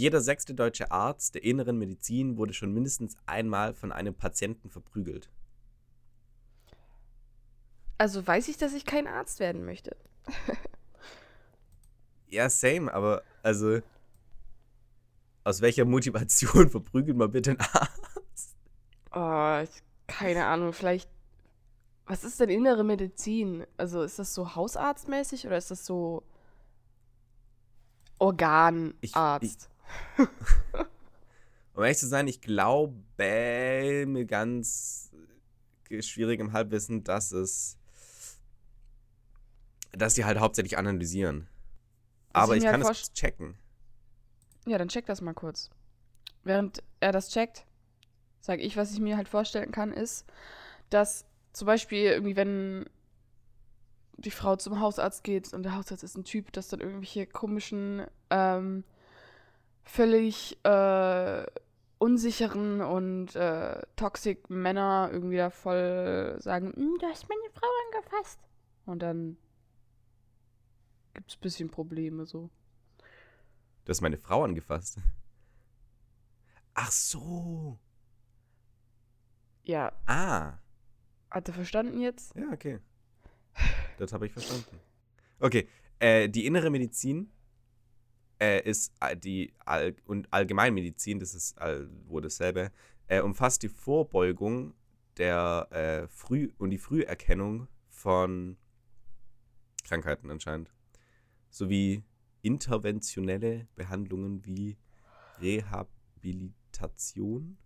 Jeder sechste deutsche Arzt der inneren Medizin wurde schon mindestens einmal von einem Patienten verprügelt. Also weiß ich, dass ich kein Arzt werden möchte. ja, same, aber also aus welcher Motivation verprügelt man bitte einen Arzt? Oh, ich, keine Ahnung, vielleicht. Was ist denn innere Medizin? Also ist das so hausarztmäßig oder ist das so Organarzt? Ich, ich, um ehrlich zu sein, ich glaube mit ganz schwierigem Halbwissen, dass es dass die halt hauptsächlich analysieren. Aber ich, kann es checken. Ja, dann check das mal kurz. Während er das checkt, sage ich, was ich mir halt vorstellen kann, ist, dass zum Beispiel irgendwie, wenn die Frau zum Hausarzt geht und der Hausarzt ist ein Typ, dass dann irgendwelche komischen, ähm, völlig äh, unsicheren und äh, toxic Männer irgendwie da voll sagen, hm, du hast meine Frau angefasst. Und dann gibt es ein bisschen Probleme so. Du hast meine Frau angefasst. Ach so. Ja. Ah. Hat er verstanden jetzt? Ja, okay. Das habe ich verstanden. Okay, äh, die innere Medizin äh, ist äh, die All und Allgemeinmedizin, das ist all, wo dasselbe, äh, umfasst die Vorbeugung der äh, Früh und die Früherkennung von Krankheiten anscheinend sowie interventionelle Behandlungen wie Rehabilitation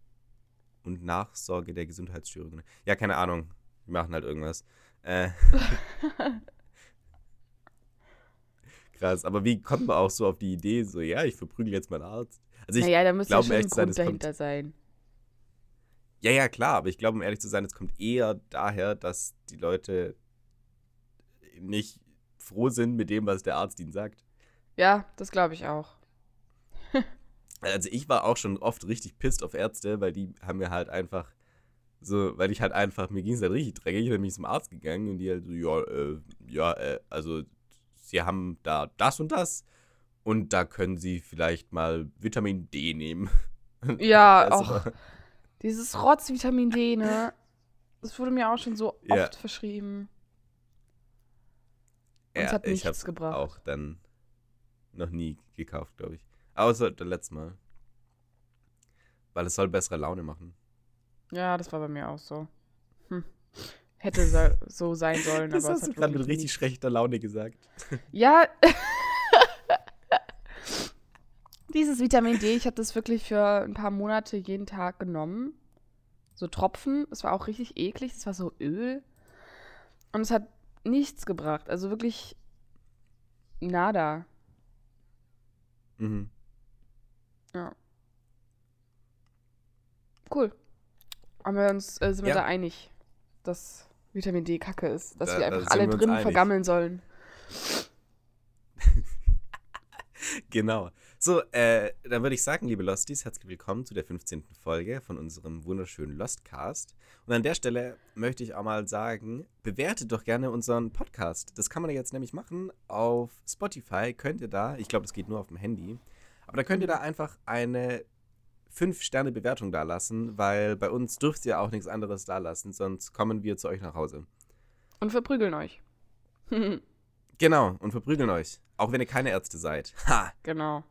und Nachsorge der Gesundheitsstörungen. Ja, keine Ahnung. Wir machen halt irgendwas. Äh. Krass, aber wie kommt man auch so auf die Idee, so, ja, ich verprügel jetzt meinen Arzt? Also ich naja, da muss ja schon ein Grund sein, dahinter kommt, sein. Ja, ja, klar, aber ich glaube, um ehrlich zu sein, es kommt eher daher, dass die Leute nicht froh sind mit dem, was der Arzt ihnen sagt. Ja, das glaube ich auch. also ich war auch schon oft richtig pisst auf Ärzte, weil die haben mir halt einfach so, weil ich halt einfach, mir ging es halt richtig dreckig, ich bin mich zum Arzt gegangen und die halt so, ja, äh, ja, äh, also sie haben da das und das und da können sie vielleicht mal Vitamin D nehmen. Ja, also, auch dieses Rotz Vitamin D, ne? Das wurde mir auch schon so oft ja. verschrieben. Und ja, es hat nichts ich gebracht. auch dann noch nie gekauft, glaube ich. Außer das letzte Mal. Weil es soll bessere Laune machen. Ja, das war bei mir auch so. Hm. Hätte so sein sollen, das aber hast es hat du gerade mit richtig schlechter Laune gesagt. Ja. Dieses Vitamin D, ich habe das wirklich für ein paar Monate jeden Tag genommen. So Tropfen. Es war auch richtig eklig. Es war so Öl. Und es hat nichts gebracht. Also wirklich nada. Mhm. Ja. Cool. Haben wir uns, äh, sind wir da einig, dass Vitamin D Kacke ist, dass da, wir einfach alle drin vergammeln sollen. genau. So, äh, dann würde ich sagen, liebe Losties, herzlich willkommen zu der 15. Folge von unserem wunderschönen Lostcast. Und an der Stelle möchte ich auch mal sagen, bewertet doch gerne unseren Podcast. Das kann man jetzt nämlich machen auf Spotify. Könnt ihr da, ich glaube, das geht nur auf dem Handy, aber da könnt ihr da einfach eine 5-Sterne-Bewertung da lassen, weil bei uns dürft ihr auch nichts anderes da lassen, sonst kommen wir zu euch nach Hause. Und verprügeln euch. genau, und verprügeln euch. Auch wenn ihr keine Ärzte seid. Ha! Genau.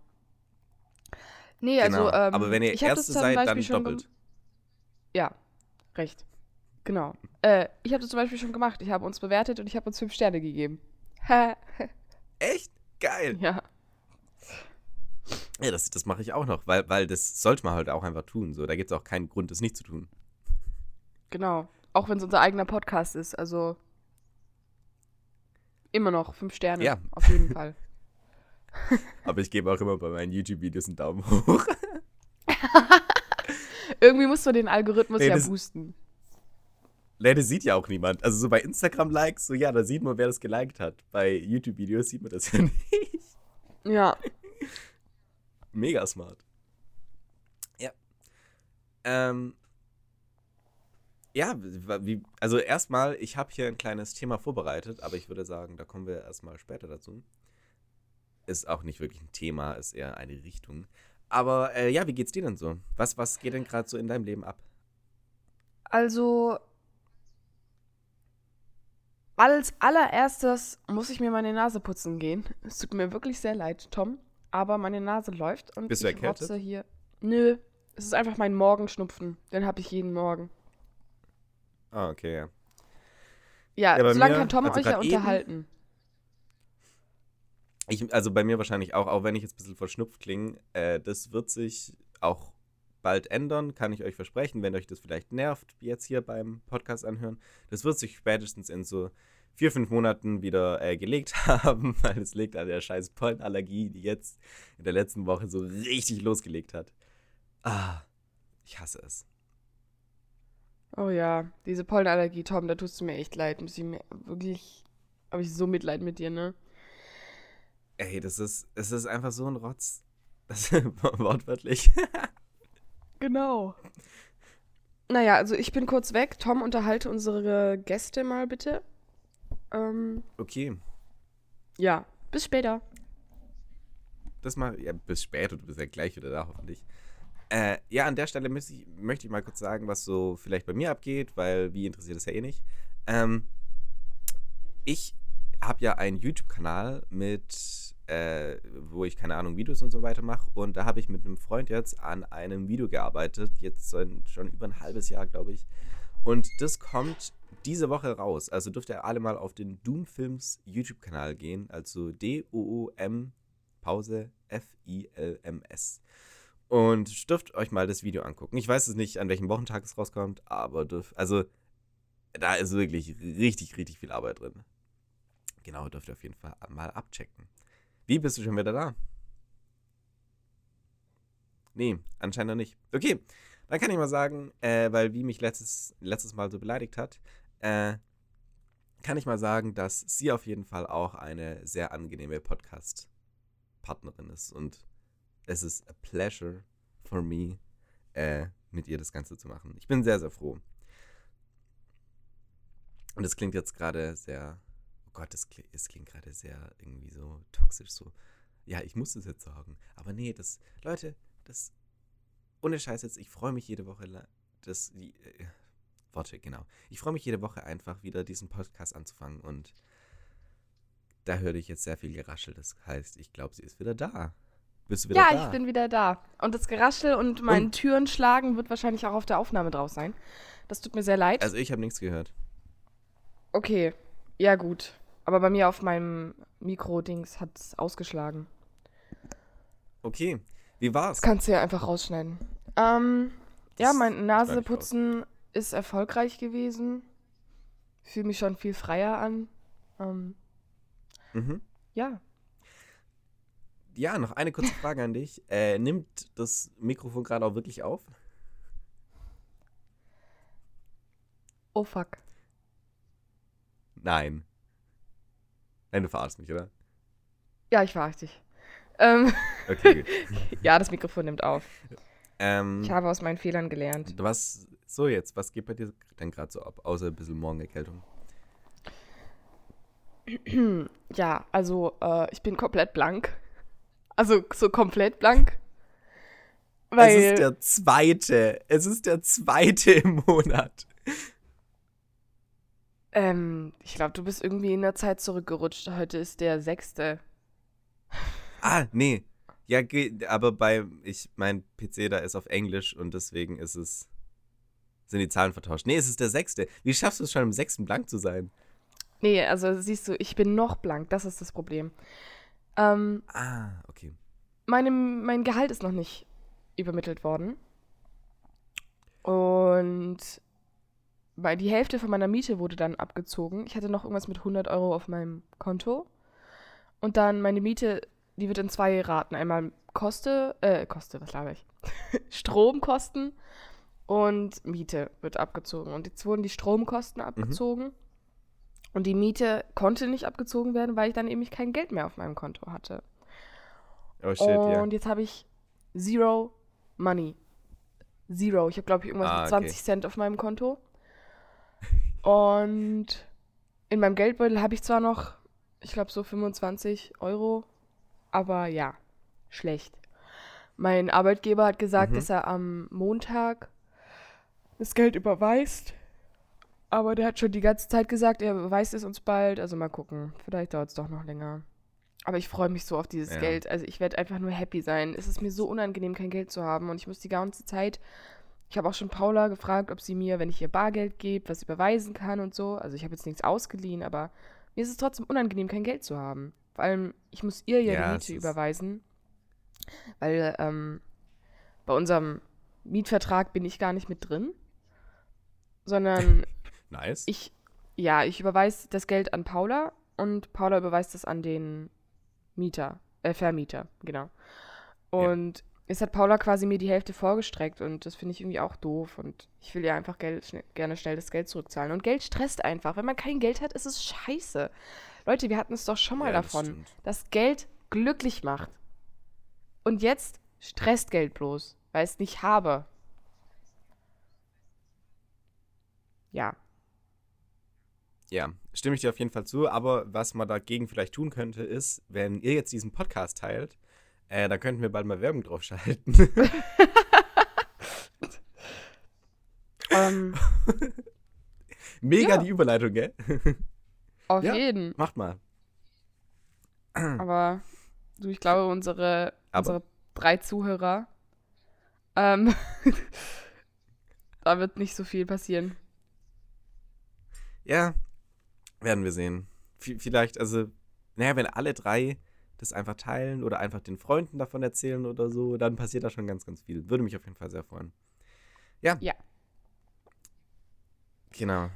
Nee, also, genau. also. Ähm, Aber wenn ihr Erste seid, dann doppelt. Ja, recht. Genau. Äh, ich habe das zum Beispiel schon gemacht. Ich habe uns bewertet und ich habe uns fünf Sterne gegeben. Echt? Geil. Ja. Ja, das, das mache ich auch noch, weil, weil das sollte man halt auch einfach tun. So, da gibt es auch keinen Grund, das nicht zu tun. Genau. Auch wenn es unser eigener Podcast ist. Also immer noch fünf Sterne. Ja. Auf jeden Fall. Aber ich gebe auch immer bei meinen YouTube-Videos einen Daumen hoch. Irgendwie musst du den Algorithmus nee, ja boosten. Nee, das sieht ja auch niemand. Also so bei Instagram-Likes, so ja, da sieht man, wer das geliked hat. Bei YouTube-Videos sieht man das ja nicht. Ja. Mega smart. Ja. Ähm. Ja, wie, also erstmal, ich habe hier ein kleines Thema vorbereitet, aber ich würde sagen, da kommen wir erstmal später dazu ist auch nicht wirklich ein Thema, ist eher eine Richtung. Aber äh, ja, wie geht's dir denn so? Was, was geht denn gerade so in deinem Leben ab? Also, als allererstes muss ich mir meine Nase putzen gehen. Es tut mir wirklich sehr leid, Tom, aber meine Nase läuft und Bist du ich erkältet? rotze hier. Nö, es ist einfach mein Morgenschnupfen. Den habe ich jeden Morgen. Ah, okay, ja. Ja, Ja, solange mir- kann Tom also euch ja unterhalten. Ich, also bei mir wahrscheinlich auch, auch wenn ich jetzt ein bisschen verschnupft klinge, äh, das wird sich auch bald ändern, kann ich euch versprechen, wenn euch das vielleicht nervt, wie jetzt hier beim Podcast anhören. Das wird sich spätestens in so vier, fünf Monaten wieder äh, gelegt haben, weil es liegt an der scheiß Pollenallergie, die jetzt in der letzten Woche so richtig losgelegt hat. Ah, ich hasse es. Oh ja, diese Pollenallergie, Tom, da tust du mir echt leid. Muss ich mir wirklich, habe ich so Mitleid mit dir, ne? Ey, das ist, es ist einfach so ein Rotz. Das wortwörtlich. Genau. Naja, also ich bin kurz weg. Tom, unterhalte unsere Gäste mal bitte. Ähm, Okay, ja, bis später. das mal, ja, bis später, du bist ja gleich wieder da, hoffentlich. Äh, ja, an der Stelle möchte ich, möchte ich mal kurz sagen, was so vielleicht bei mir abgeht, weil wie interessiert es ja eh nicht. Ähm, ich habe ja einen YouTube-Kanal mit, äh, wo ich keine Ahnung, Videos und so weiter mache. Und da habe ich mit einem Freund jetzt an einem Video gearbeitet, jetzt schon über ein halbes Jahr, glaube ich. Und das kommt diese Woche raus. Also dürft ihr alle mal auf den Doom-Films YouTube-Kanal gehen. Also D-O-O-M Pause F-I-L-M-S. Und dürft euch mal das Video angucken. Ich weiß es nicht, an welchem Wochentag es rauskommt, aber dürft, also da ist wirklich richtig, richtig viel Arbeit drin. Genau, dürft ihr auf jeden Fall mal abchecken. Wie bist du schon wieder da? Nee, anscheinend noch nicht. Okay, dann kann ich mal sagen, äh, weil wie mich letztes, letztes Mal so beleidigt hat, äh, kann ich mal sagen, dass sie auf jeden Fall auch eine sehr angenehme Podcast-Partnerin ist. Und es ist a pleasure for me, äh, mit ihr das Ganze zu machen. Ich bin sehr, sehr froh. Und es klingt jetzt gerade sehr, oh Gott, es klingt, klingt gerade sehr irgendwie so toxisch, so, ja, ich muss es jetzt sagen. Aber nee, das, Leute, das, ohne Scheiß jetzt, ich freue mich jede Woche, das, die, äh, Worte, genau. Ich freue mich jede Woche einfach wieder diesen Podcast anzufangen und da höre ich jetzt sehr viel Geraschel. Das heißt, ich glaube, sie ist wieder da. Bist du wieder Ja, da? ich bin wieder da. Und das Geraschel und mein Und- Türen schlagen wird wahrscheinlich auch auf der Aufnahme drauf sein. Das tut mir sehr leid. Also ich habe nichts gehört. okay, ja gut. Aber bei mir auf meinem Mikro-Dings hat es ausgeschlagen. Okay, wie war's? Das kannst du ja einfach rausschneiden. Ähm, ja, Das mein schneid ich Naseputzen ist erfolgreich gewesen. Fühle mich schon viel freier an. Ähm, Mhm. ja. Ja, noch eine kurze Frage an dich. Äh, nimmt das Mikrofon gerade auch wirklich auf? Oh fuck. Nein. Nein, du verarschst mich, oder? Ja, ich verarsche dich. Ähm, Okay, gut. ja, das Mikrofon nimmt auf. ähm, Ich habe aus meinen Fehlern gelernt. was, so jetzt, was geht bei dir denn gerade so ab? Außer ein bisschen Morgenerkältung. Ja, also äh, ich bin komplett blank. Also so komplett blank. Weil, es ist der zweite. Es ist der zweite im Monat. ähm, ich glaube, du bist irgendwie in der Zeit zurückgerutscht. Heute ist der sechste. Ah, nee. Ja, aber bei, ich, mein PC da ist auf Englisch und deswegen ist es, sind die Zahlen vertauscht. Nee, es ist der sechste. Wie schaffst du es schon im sechsten blank zu sein? Nee, also siehst du, ich bin noch blank. Das ist das Problem. Ähm, Ah, okay. meine, mein Gehalt ist noch nicht übermittelt worden. Und weil die Hälfte von meiner Miete wurde dann abgezogen. Ich hatte noch irgendwas mit 100 Euro auf meinem Konto. Und dann meine Miete, die wird in zwei Raten. Einmal Koste, äh, Koste, was laber ich? Stromkosten und Miete wird abgezogen. Und jetzt wurden die Stromkosten abgezogen. Und die Miete konnte nicht abgezogen werden, weil ich dann eben kein Geld mehr auf meinem Konto hatte. Oh shit, und ja. jetzt habe ich Zero Money. Zero. Ich habe, glaube ich, irgendwas Ah, mit okay. 20 Cent auf meinem Konto. Und in meinem Geldbeutel habe ich zwar noch, ich glaube, so 25 Euro, aber ja, schlecht. Mein Arbeitgeber hat gesagt, Mhm. dass er am Montag das Geld überweist. Aber der hat schon die ganze Zeit gesagt, er überweist es uns bald. Also mal gucken. Vielleicht dauert es doch noch länger. Aber ich freue mich so auf dieses Ja. Geld. Also ich werde einfach nur happy sein. Es ist mir so unangenehm, kein Geld zu haben. Und ich muss die ganze Zeit. Ich habe auch schon Paula gefragt, ob sie mir, wenn ich ihr Bargeld gebe, was überweisen kann und so. Also ich habe jetzt nichts ausgeliehen, aber mir ist es trotzdem unangenehm, kein Geld zu haben. Vor allem, ich muss ihr ja, Ja, die Miete überweisen. Weil ähm, bei unserem Mietvertrag bin ich gar nicht mit drin. Sondern Nice. ich, ja, ich überweise das Geld an Paula und Paula überweist es an den Mieter, äh, Vermieter, genau. Und jetzt hat Paula quasi mir die Hälfte vorgestreckt und das finde ich irgendwie auch doof und ich will ja einfach Geld, schne gerne schnell das Geld zurückzahlen. Und Geld stresst einfach. Wenn man kein Geld hat, ist es scheiße. Leute, wir hatten es doch schon mal Ja, das davon, stimmt. dass Geld glücklich macht. Und jetzt stresst Geld bloß, weil ich es nicht habe. Ja. Ja, stimme ich dir auf jeden Fall zu. Aber was man dagegen vielleicht tun könnte, ist, wenn ihr jetzt diesen Podcast teilt, äh, dann könnten wir bald mal Werbung drauf schalten. Ähm, Mega Ja. die Überleitung, gell? auf Ja. jeden. Macht mal. Aber du, ich glaube, unsere, Aber- unsere drei Zuhörer, ähm, da wird nicht so viel passieren. Ja, werden wir sehen. V vielleicht, also, naja, wenn alle drei das einfach teilen oder einfach den Freunden davon erzählen oder so, dann passiert da schon ganz, ganz viel. Würde mich auf jeden Fall sehr freuen. Ja. Ja. Genau.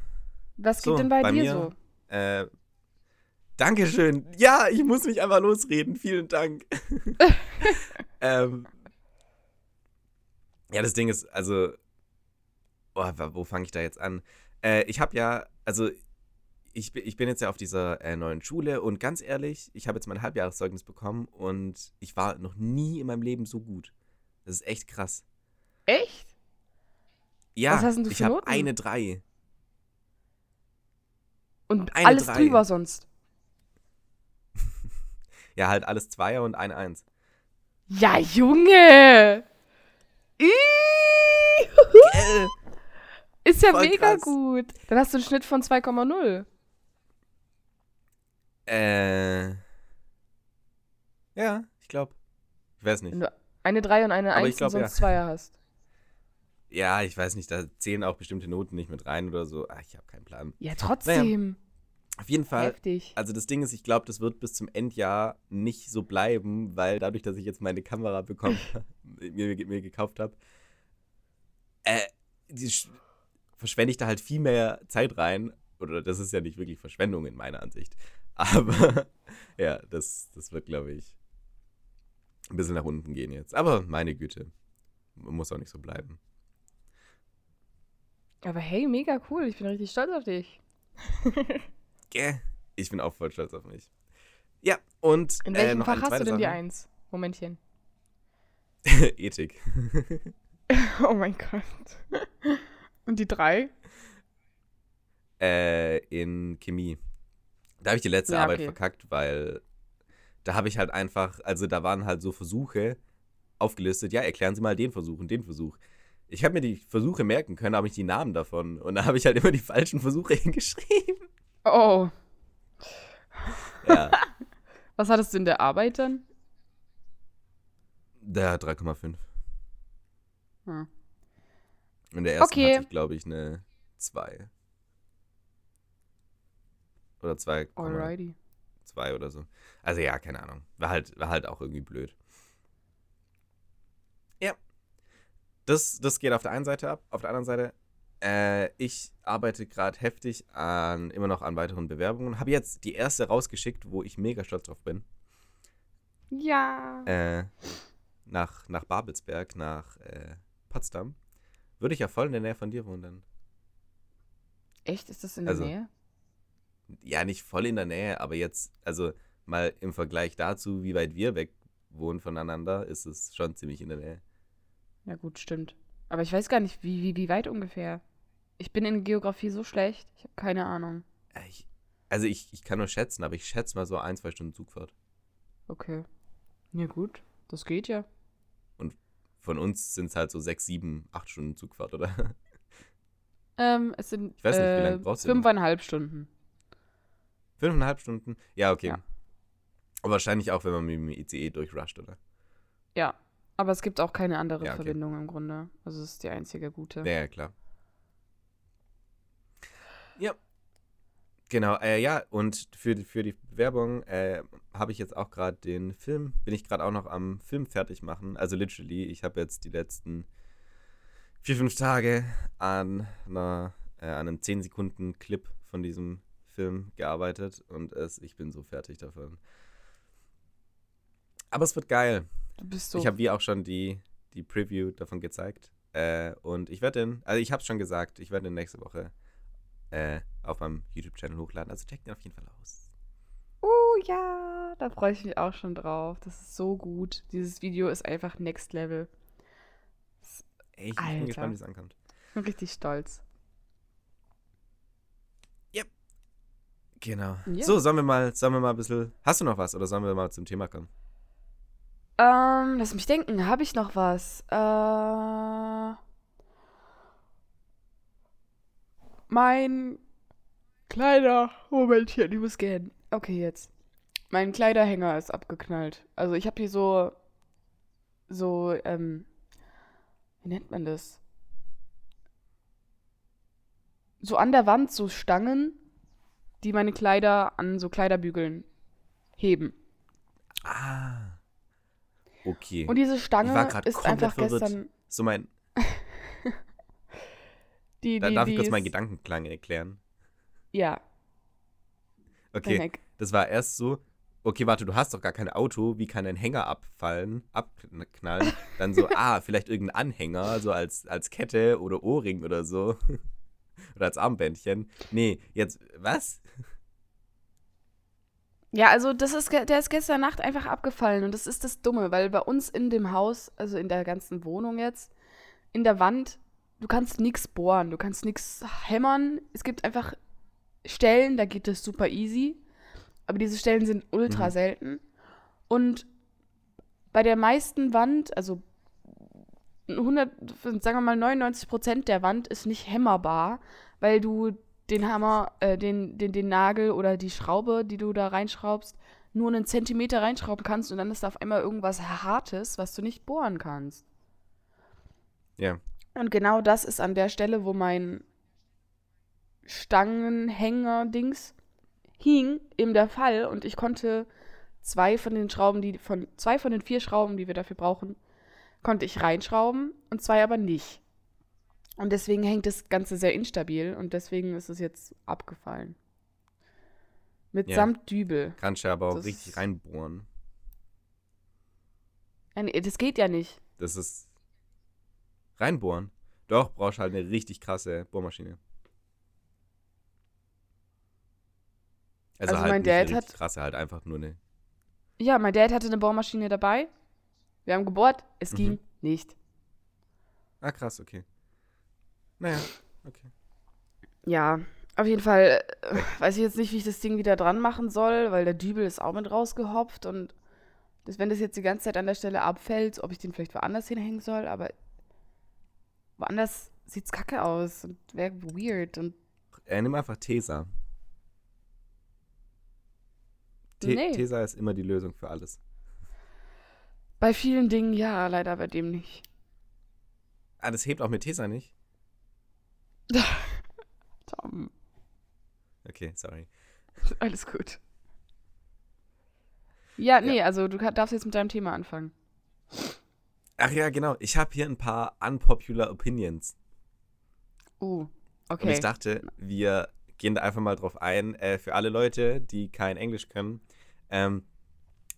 Was So, geht denn bei, bei dir mir- so? Äh, Dankeschön. Ja, ich muss mich einfach losreden. Vielen Dank. ähm, ja, das Ding ist, also, oh, wo fange ich da jetzt an? Äh, ich habe ja, also, ich, ich bin jetzt ja auf dieser äh, neuen Schule und ganz ehrlich, ich habe jetzt mein Halbjahreszeugnis bekommen und ich war noch nie in meinem Leben so gut. Das ist echt krass. Echt? Ja, Was hast denn du ich habe eine 3. Und Eine alles Drei. drüber sonst. Ja, halt alles Zweier und eine Eins. Ja, Junge! Gell? Ist ja Voll mega krass. gut. Dann hast du einen Schnitt von 2,0. Äh. Ja, ich glaube. Ich weiß nicht. Wenn du eine 3 und eine Aber 1 ich glaub, und ja. sonst Zweier hast. Ja, ich weiß nicht, da zählen auch bestimmte Noten nicht mit rein oder so. Ah, ich habe keinen Plan. Ja, trotzdem. Auf jeden Fall, Heftig. also das Ding ist, ich glaube, das wird bis zum Endjahr nicht so bleiben, weil dadurch, dass ich jetzt meine Kamera bekommen, mir, mir gekauft habe, äh, die verschwende ich da halt viel mehr Zeit rein. Oder das ist ja nicht wirklich Verschwendung in meiner Ansicht. Aber ja, das, das wird, glaube ich, ein bisschen nach unten gehen jetzt. Aber meine Güte, muss auch nicht so bleiben. Aber hey, mega cool. Ich bin richtig stolz auf dich. Gell? Ich bin auch voll stolz auf mich. Ja, und In äh, welchem noch Fach hast du denn die Sache. 1? Momentchen. Ethik. Oh mein Gott. Und die 3? äh, in Chemie. Da habe ich die letzte Ja, Arbeit okay. verkackt, weil da habe ich halt einfach, also da waren halt so Versuche aufgelistet. Ja, erklären Sie mal den Versuch und den Versuch. Ich habe mir die Versuche merken können, aber nicht die Namen davon. Und da habe ich halt immer die falschen Versuche hingeschrieben. Oh. Ja, Was hattest du in der Arbeit dann? der 3,5. Hm. Und der erste Okay. hatte ich, glaube ich, eine 2. Oder 2,2 Alrighty. oder so. Also ja, keine Ahnung. War halt, war halt auch irgendwie blöd. Ja. Das, das geht auf der einen Seite ab. Auf der anderen Seite, äh, ich arbeite gerade heftig an, immer noch an weiteren Bewerbungen. Habe jetzt die erste rausgeschickt, wo ich mega stolz drauf bin. Ja. Äh, nach, nach Babelsberg, nach äh, Potsdam. Würde ich ja voll in der Nähe von dir wohnen dann. Echt? Ist das in also- der Nähe? Ja, nicht voll in der Nähe, aber jetzt, also mal im Vergleich dazu, wie weit wir weg wohnen voneinander, ist es schon ziemlich in der Nähe. Ja, gut, stimmt. Aber ich weiß gar nicht, wie, wie, wie weit ungefähr. Ich bin in Geografie so schlecht. Ich habe keine Ahnung. Ja, Ich, also ich, ich kann nur schätzen, aber ich schätze mal so ein, zwei Stunden Zugfahrt. Okay. Ja, gut. Das geht ja. Von uns sind es halt so sechs, sieben, acht Stunden Zugfahrt, oder? Ähm, es sind Ich weiß nicht, wie äh, lange brauchst du denn? fünfeinhalb Stunden. Fünfeinhalb Stunden? Ja, okay. Ja. Aber wahrscheinlich auch, wenn man mit dem ICE durchrusht, oder? Ja. Aber es gibt auch keine andere Ja, okay. Verbindung im Grunde. Also es ist die einzige gute. Ja, ja, klar. Ja. Genau, äh, ja, und für, die- für die Bewerbung äh, habe ich jetzt auch gerade den Film, bin ich gerade auch noch am Film fertig machen. Also literally, ich habe jetzt die letzten vier, fünf Tage an, einer, äh, an einem 10 Sekunden Clip von diesem Film gearbeitet und es, ich bin so fertig davon. Aber es wird geil. Du bist so. Ich habe wie auch schon die, die Preview davon gezeigt. Äh, und ich werde den, also ich habe es schon gesagt, ich werde den nächste Woche äh, auf meinem YouTube-Channel hochladen. Also checkt den auf jeden Fall aus. Ja, da freue ich mich auch schon drauf. Das ist so gut. Dieses Video ist einfach next level. Ey, ich Alter. bin gespannt, wie es ankommt. Ich bin richtig stolz. Genau. Ja. So, sollen wir mal, sollen wir mal ein bisschen. Hast du noch was oder sollen wir mal zum Thema kommen? Ähm, lass mich denken, habe ich noch was? Äh, mein Kleider. Momentchen, ich muss gehen. Okay, jetzt. Mein Kleiderhänger ist abgeknallt. Also ich habe hier so, so, ähm, wie nennt man das? So an der Wand so Stangen, die meine Kleider an so Kleiderbügeln heben. Ah. Okay. Und diese Stange ist einfach verwirrt. gestern. So mein. Die, Da, die, darf die ich kurz meinen Gedankenklang erklären? Ja, Okay. Das war erst so, okay, warte, du hast doch gar kein Auto, wie kann ein Hänger abfallen, abknallen? Dann so, ah, vielleicht irgendein Anhänger, so als, als Kette oder Ohrring oder so. oder als Armbändchen. Nee, jetzt, was? Ja, also das ist, der ist gestern Nacht einfach abgefallen und das ist das Dumme, weil bei uns in dem Haus, also in der ganzen Wohnung jetzt, in der Wand, du kannst nichts bohren, du kannst nichts hämmern. Es gibt einfach Stellen, da geht es super easy, aber diese Stellen sind ultra Mhm. selten. Und bei der meisten Wand, also 100, sagen wir mal 99 Prozent der Wand ist nicht hämmerbar, weil du den Hammer, äh, den, den, den Nagel oder die Schraube, die du da reinschraubst, nur einen Zentimeter reinschrauben kannst und dann ist da auf einmal irgendwas Hartes, was du nicht bohren kannst. Ja. Und genau das ist an der Stelle, wo mein Stangenhänger-Dings hing, eben der Fall. Und ich konnte zwei von den Schrauben, die von zwei von den vier Schrauben, die wir dafür brauchen, konnte ich reinschrauben und zwei aber nicht. Und deswegen hängt das Ganze sehr instabil und deswegen ist es jetzt abgefallen. Mit Ja. samt Dübel. Kannst du aber auch Das- richtig reinbohren. Nee, das geht ja nicht. Das ist. Reinbohren. Doch, brauchst halt eine richtig krasse Bohrmaschine. Also, Also halt mein Dad hat- krasse, halt einfach nur eine. Ja, mein Dad hatte eine Bohrmaschine dabei. Wir haben gebohrt, es Mhm. ging nicht. Ah, krass, okay. Naja, okay. Ja, auf jeden Fall äh, weiß ich jetzt nicht, wie ich das Ding wieder dran machen soll, weil der Dübel ist auch mit rausgehopft und das, wenn das jetzt die ganze Zeit an der Stelle abfällt, ob ich den vielleicht woanders hinhängen soll, aber woanders sieht's kacke aus und wäre weird und Äh, nimm einfach Tesa. Te Nee. Tesa ist immer die Lösung für alles. bei vielen Dingen ja, leider bei dem nicht. Ah, das hebt auch mit Tesa nicht? Tom, Okay, sorry. alles gut. Ja, nee, also du darfst jetzt mit deinem Thema anfangen. Ach ja, genau. Ich habe hier ein paar unpopular Opinions. Uh, Und okay. ich dachte, wir gehen da einfach mal drauf ein. Äh, für alle Leute, die kein Englisch können. Ähm,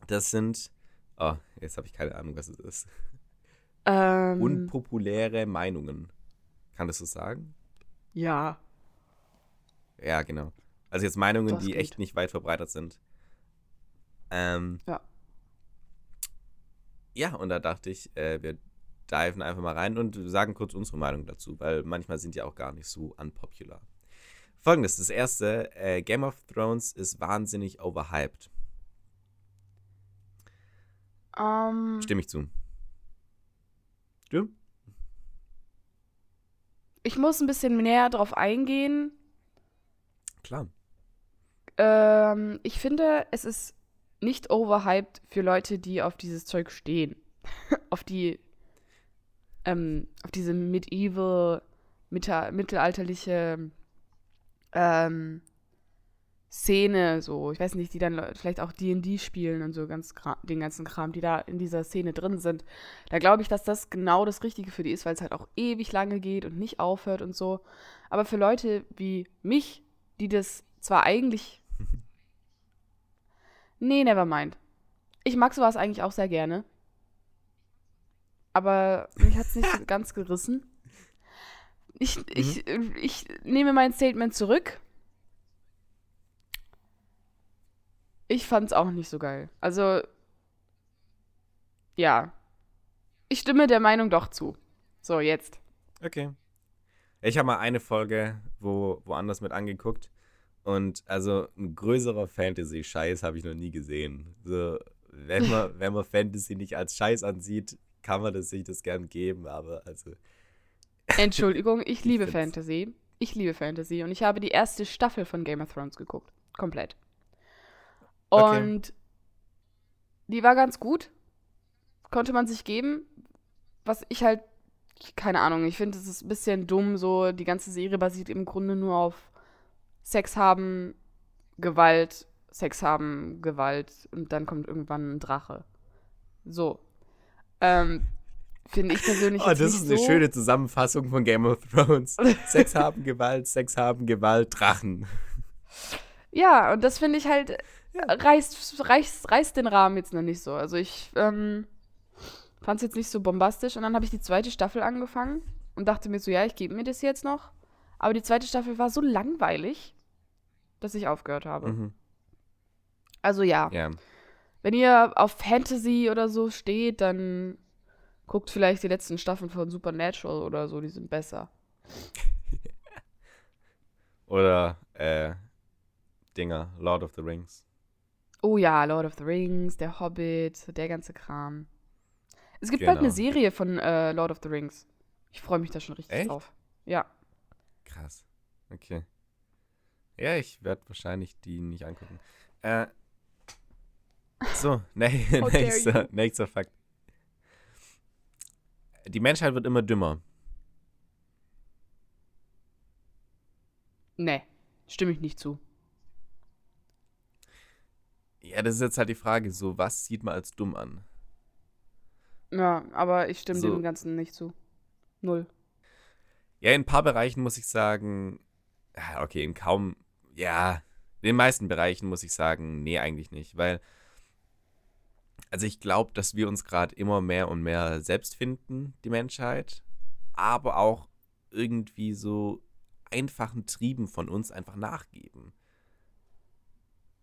das sind. Oh, jetzt habe ich keine Ahnung, was es ist. ähm, Unpopuläre Meinungen. Kann das so sagen? ja. Ja, genau. Also jetzt Meinungen, Das die geht. echt nicht weit verbreitet sind. Ähm, Ja. Ja, und da dachte ich, äh, wir diven einfach mal rein und sagen kurz unsere Meinung dazu, weil manchmal sind die auch gar nicht so unpopular. Folgendes, das erste, äh, Game of Thrones ist wahnsinnig overhyped. Ähm, Stimme ich zu. Du? Ich muss ein bisschen näher drauf eingehen. Klar. Ähm, ich finde, es ist nicht overhyped für Leute, die auf dieses Zeug stehen. auf die, ähm, auf diese medieval, mittelalterliche ähm, Szene, so, ich weiß nicht, die dann vielleicht auch D&D spielen und so ganz den ganzen Kram, die da in dieser Szene drin sind. Da glaube ich, dass das genau das Richtige für die ist, weil es halt auch ewig lange geht und nicht aufhört und so. Aber für Leute wie mich, die das zwar eigentlich Nee, never mind. Ich mag sowas eigentlich auch sehr gerne. Aber mich hat es nicht ganz gerissen. Ich, mhm. ich, ich nehme mein Statement zurück. Ich fand es auch nicht so geil. Also, ja. Ich stimme der Meinung doch zu. So, jetzt. Okay. Ich habe mal eine Folge wo, woanders mit angeguckt. Und also ein größerer Fantasy-Scheiß habe ich noch nie gesehen. So, wenn man, wenn man Fantasy nicht als Scheiß ansieht, kann man das sich das gern geben, aber also. Entschuldigung, ich liebe ich Fantasy. Ich liebe Fantasy und ich habe die erste Staffel von Game of Thrones geguckt. Komplett. Und okay. die war ganz gut. Konnte man sich geben. Was ich halt, keine Ahnung, ich finde, es ist ein bisschen dumm, so die ganze Serie basiert im Grunde nur auf Sex haben, Gewalt, Sex haben, Gewalt und dann kommt irgendwann ein Drache. So. Ähm, Finde ich persönlich. Oh, das ist eine so. schöne Zusammenfassung von Game of Thrones. Sex haben, Gewalt, Sex haben, Gewalt, Drachen. Ja, und das finde ich halt ja. reißt, reißt, reißt den Rahmen jetzt noch nicht so. Also ich ähm, fand es jetzt nicht so bombastisch. Und dann habe ich die zweite Staffel angefangen und dachte mir so, ja, ich gebe mir das jetzt noch. Aber die zweite Staffel war so langweilig, dass ich aufgehört habe. Mhm. Also ja. ja. Wenn ihr auf Fantasy oder so steht, dann guckt vielleicht die letzten Staffeln von Supernatural oder so, die sind besser. oder äh, Dinger, Lord of the Rings. Oh ja, Lord of the Rings, der Hobbit, der ganze Kram. Es gibt genau. bald eine Serie von äh, Lord of the Rings. Ich freue mich da schon richtig Echt? drauf. Ja. Krass. Okay. Ja, ich werde wahrscheinlich die nicht angucken. Äh, so, nächster, nächster Fakt. Die Menschheit wird immer dümmer. Nee, stimme ich nicht zu. Ja, das ist jetzt halt die Frage, so was sieht man als dumm an? Ja, aber ich stimme so. dem Ganzen nicht zu. Null. Ja, in ein paar Bereichen muss ich sagen, okay, in kaum, ja, in den meisten Bereichen muss ich sagen, nee, eigentlich nicht, weil, also ich glaube, dass wir uns gerade immer mehr und mehr selbst finden, die Menschheit, aber auch irgendwie so einfachen Trieben von uns einfach nachgeben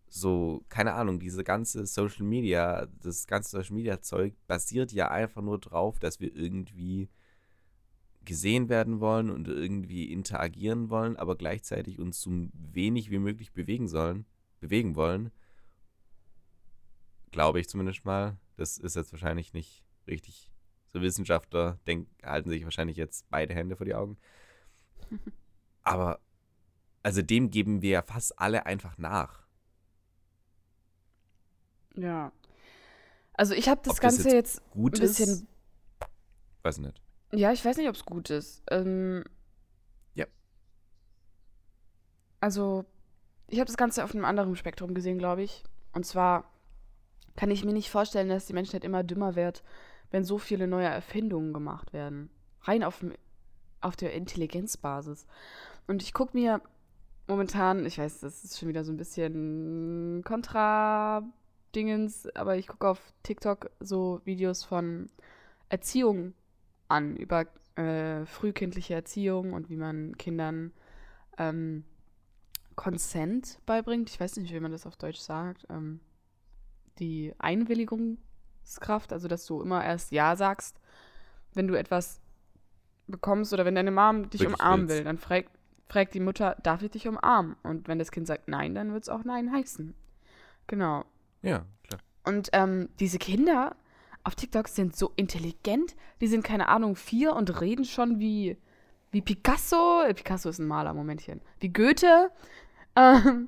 so, keine Ahnung, diese ganze Social Media, das ganze Social Media Zeug basiert ja einfach nur drauf, dass wir irgendwie gesehen werden wollen und irgendwie interagieren wollen, aber gleichzeitig uns so wenig wie möglich bewegen sollen, bewegen wollen. Glaube ich zumindest mal. Das ist jetzt wahrscheinlich nicht richtig. So Wissenschaftler denk, halten sich wahrscheinlich jetzt beide Hände vor die Augen. Aber also dem geben wir ja fast alle einfach nach. Ja. Also ich habe das ob Ganze das jetzt, jetzt gut ein bisschen. Ist? Weiß nicht. Ja, ich weiß nicht, ob es gut ist. Ähm, ja. Also, ich habe das Ganze auf einem anderen Spektrum gesehen, glaube ich. Und zwar kann ich mir nicht vorstellen, dass die Menschheit immer dümmer wird, wenn so viele neue Erfindungen gemacht werden. Rein auf, auf der Intelligenzbasis. Und ich gucke mir momentan, ich weiß, das ist schon wieder so ein bisschen kontra Dingens, aber ich gucke auf TikTok so Videos von Erziehung an, über äh, frühkindliche Erziehung und wie man Kindern ähm, Consent beibringt. Ich weiß nicht, wie man das auf Deutsch sagt. Ähm, die Einwilligungskraft, also dass du immer erst Ja sagst, wenn du etwas bekommst oder wenn deine Mom dich Wirklich umarmen willst. will, dann fragt, fragt die Mutter, darf ich dich umarmen? Und wenn das Kind sagt Nein, dann wird es auch Nein heißen. Genau. Ja, klar. Und ähm, diese Kinder auf TikTok sind so intelligent. Die sind, keine Ahnung, vier und reden schon wie, wie Picasso. Äh, Picasso ist ein Maler, Momentchen. Wie Goethe. Ähm,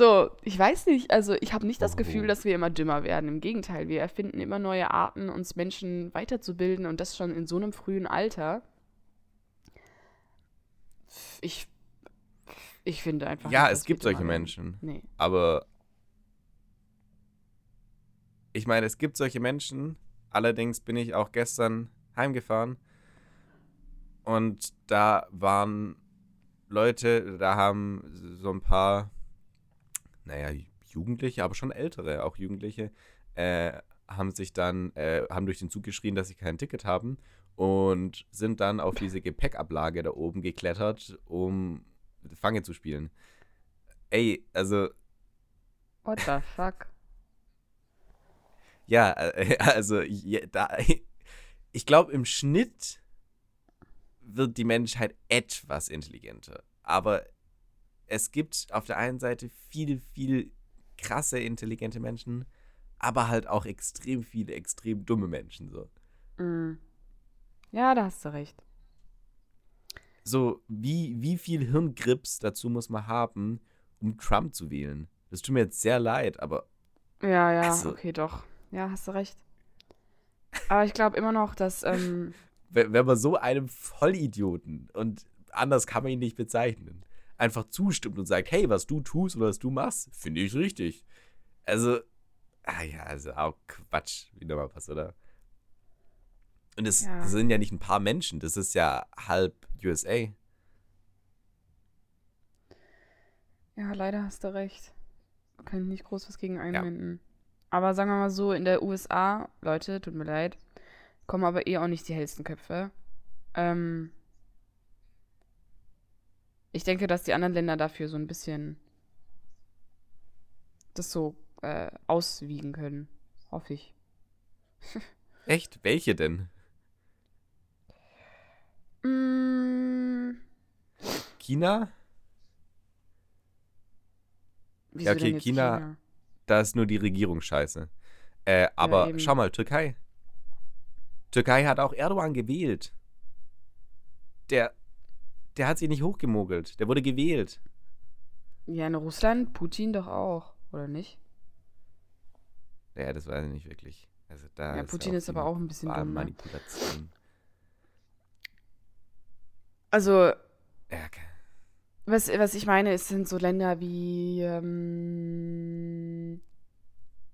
so, ich weiß nicht. Also, ich habe nicht das Gefühl, dass wir immer dümmer werden. Im Gegenteil, wir erfinden immer neue Arten, uns Menschen weiterzubilden und das schon in so einem frühen Alter. Ich, ich finde einfach. Ja, nicht, es gibt solche. Menschen. Nee. Aber ich meine, es gibt solche Menschen. Allerdings bin ich auch gestern heimgefahren und da waren Leute, da haben so ein paar, naja, Jugendliche, aber schon ältere, auch Jugendliche, äh, haben sich dann, äh, haben durch den Zug geschrien, dass sie kein Ticket haben und sind dann auf diese Gepäckablage da oben geklettert, um Fange zu spielen. Ey, also What the fuck? Ja, äh, also ja, da, ich glaube, im Schnitt wird die Menschheit etwas intelligenter. Aber es gibt auf der einen Seite viel, viel krasse, intelligente Menschen, aber halt auch extrem viele, extrem dumme Menschen. So, Mm. Ja, da hast du recht. so wie, wie viel Hirngrips dazu muss man haben, um Trump zu wählen? Das tut mir jetzt sehr leid, aber Ja, ja, Also- okay, doch. Ja, hast du recht. Aber ich glaube immer noch, dass, ähm, wenn, wenn man so einem Vollidioten und anders kann man ihn nicht bezeichnen, einfach zustimmt und sagt, hey, was du tust oder was du machst, finde ich richtig. Also, ah ja, also auch Quatsch, wieder mal was, oder? Und es Ja. das sind ja nicht ein paar Menschen, das ist ja halb USA. ja, leider hast du recht. Kann ich nicht groß was gegen einwenden. Aber sagen wir mal so, in der USA, Leute, tut mir leid, kommen aber eh auch nicht die hellsten Köpfe. Ähm, ich denke, dass die anderen Länder dafür so ein bisschen das so äh, auswiegen können. Hoffe ich. Echt? Welche denn? Mm, China? wieso okay, denn jetzt China- Da ist nur die Regierung scheiße. Äh, aber eben. schau mal, Türkei. Türkei hat auch Erdogan gewählt. Der, der hat sich nicht hochgemogelt. Der wurde gewählt. Ja, in Russland, Putin doch auch, oder nicht? Ja, das weiß ich nicht wirklich. Also da Ja, ist Putin auch ist aber auch ein bisschen dumm, ne? Wahlmanipulation. Also, Ja, okay. was, was ich meine, es sind so Länder wie ähm,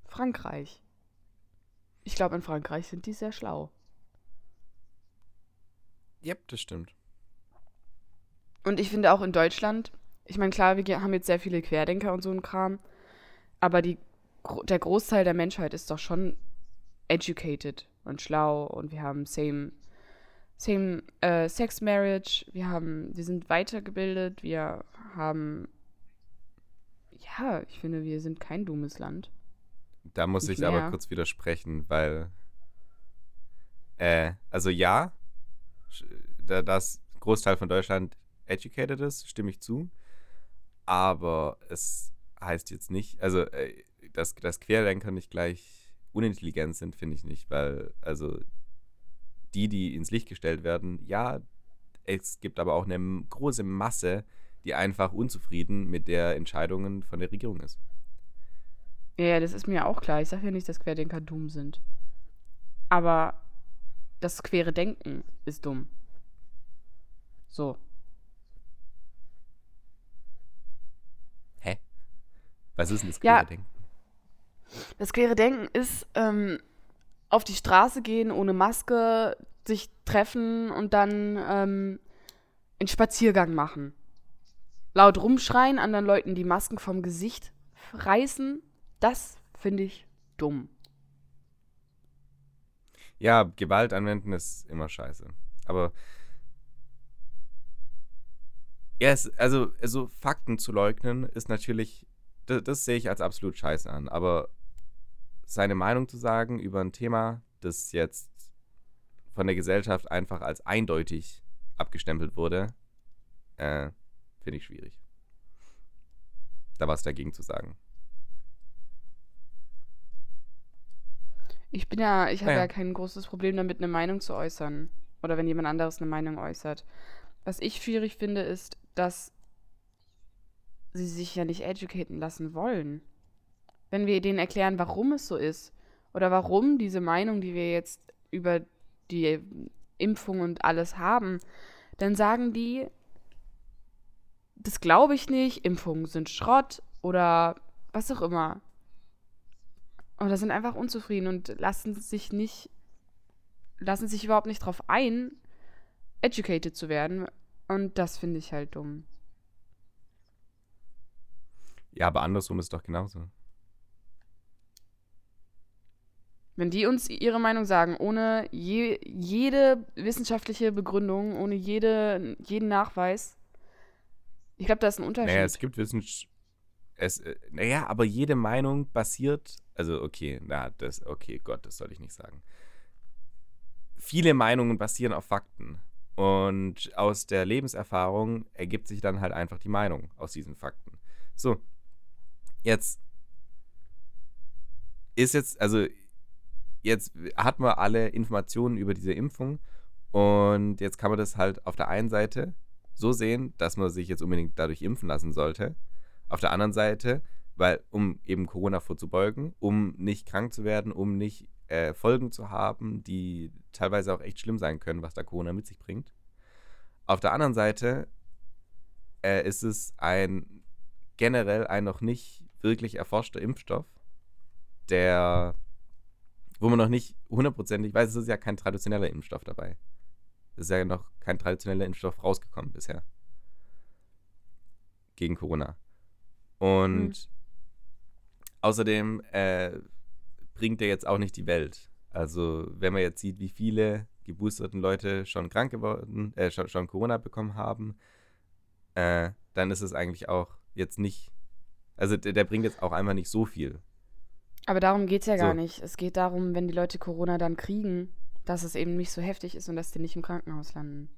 Frankreich. Ich glaube, in Frankreich sind die sehr schlau. Yep, das stimmt. Und ich finde auch in Deutschland, ich meine, klar, wir haben jetzt sehr viele Querdenker und so ein Kram, aber die, der Großteil der Menschheit ist doch schon educated und schlau und wir haben same, same äh, Sex Marriage, wir haben, wir sind weitergebildet, wir haben, ja, ich finde, wir sind kein dummes Land. Da muss Nicht ich aber mehr. kurz widersprechen, weil äh, also ja, da das Großteil von Deutschland educated ist, stimme ich zu. Aber es heißt jetzt nicht, also äh, dass, dass Querdenker nicht gleich unintelligent sind, finde ich nicht, weil also die, die ins Licht gestellt werden, ja, es gibt aber auch eine große Masse, die einfach unzufrieden mit der Entscheidungen von der Regierung ist. Ja, ja, das ist mir auch klar. Ich sage ja nicht, dass Querdenker dumm sind. Aber das quere Denken ist dumm. So. Hä? Was ist denn das Ja. Querdenken? Das quere Denken ist ähm, auf die Straße gehen ohne Maske, sich treffen und dann ähm, einen Spaziergang machen. Laut rumschreien, anderen Leuten die Masken vom Gesicht reißen, das finde ich dumm. Ja, Gewalt anwenden ist immer scheiße. Aber ja, es, also, also Fakten zu leugnen ist natürlich, das, das sehe ich als absolut scheiße an. Aber seine Meinung zu sagen über ein Thema, das jetzt von der Gesellschaft einfach als eindeutig abgestempelt wurde, äh, finde ich schwierig. Da was dagegen zu sagen. Ich bin ja, ich habe Naja. ja kein großes Problem damit, eine Meinung zu äußern. Oder wenn jemand anderes eine Meinung äußert. Was ich schwierig finde, ist, dass sie sich ja nicht educaten lassen wollen. Wenn wir denen erklären, warum es so ist. Oder warum diese Meinung, die wir jetzt über die Impfung und alles haben, dann sagen die, das glaube ich nicht, Impfungen sind Schrott oder was auch immer. Oder sind einfach unzufrieden und lassen sich nicht, lassen sich überhaupt nicht drauf ein, educated zu werden. Und das finde ich halt dumm. Ja, aber andersrum ist doch genauso. Wenn die uns ihre Meinung sagen, ohne je, jede wissenschaftliche Begründung, ohne jede, jeden Nachweis, ich glaube, da ist ein Unterschied. Naja, es gibt Wissenschaft. Es, äh, naja, aber jede Meinung basiert. Also, okay, na, das, okay, Gott, das soll ich nicht sagen. Viele Meinungen basieren auf Fakten. Und aus der Lebenserfahrung ergibt sich dann halt einfach die Meinung aus diesen Fakten. So, jetzt ist jetzt, also jetzt hat man alle Informationen über diese Impfung und jetzt kann man das halt auf der einen Seite so sehen, dass man sich jetzt unbedingt dadurch impfen lassen sollte. Auf der anderen Seite, weil um eben Corona vorzubeugen, um nicht krank zu werden, um nicht äh, Folgen zu haben, die teilweise auch echt schlimm sein können, was da Corona mit sich bringt. Auf der anderen Seite äh, ist es ein generell ein noch nicht wirklich erforschter Impfstoff, der, wo man noch nicht hundertprozentig weiß, es ist ja kein traditioneller Impfstoff dabei. Es ist ja noch kein traditioneller Impfstoff rausgekommen bisher. Gegen Corona. Und Mhm. außerdem äh, bringt er jetzt auch nicht die Welt. Also, wenn man jetzt sieht, wie viele geboosterten Leute schon krank geworden, äh, schon, schon Corona bekommen haben, äh, dann ist es eigentlich auch jetzt nicht. Also, der, der bringt jetzt auch einfach nicht so viel. Aber darum geht es ja gar So. nicht. Es geht darum, wenn die Leute Corona dann kriegen, dass es eben nicht so heftig ist und dass die nicht im Krankenhaus landen.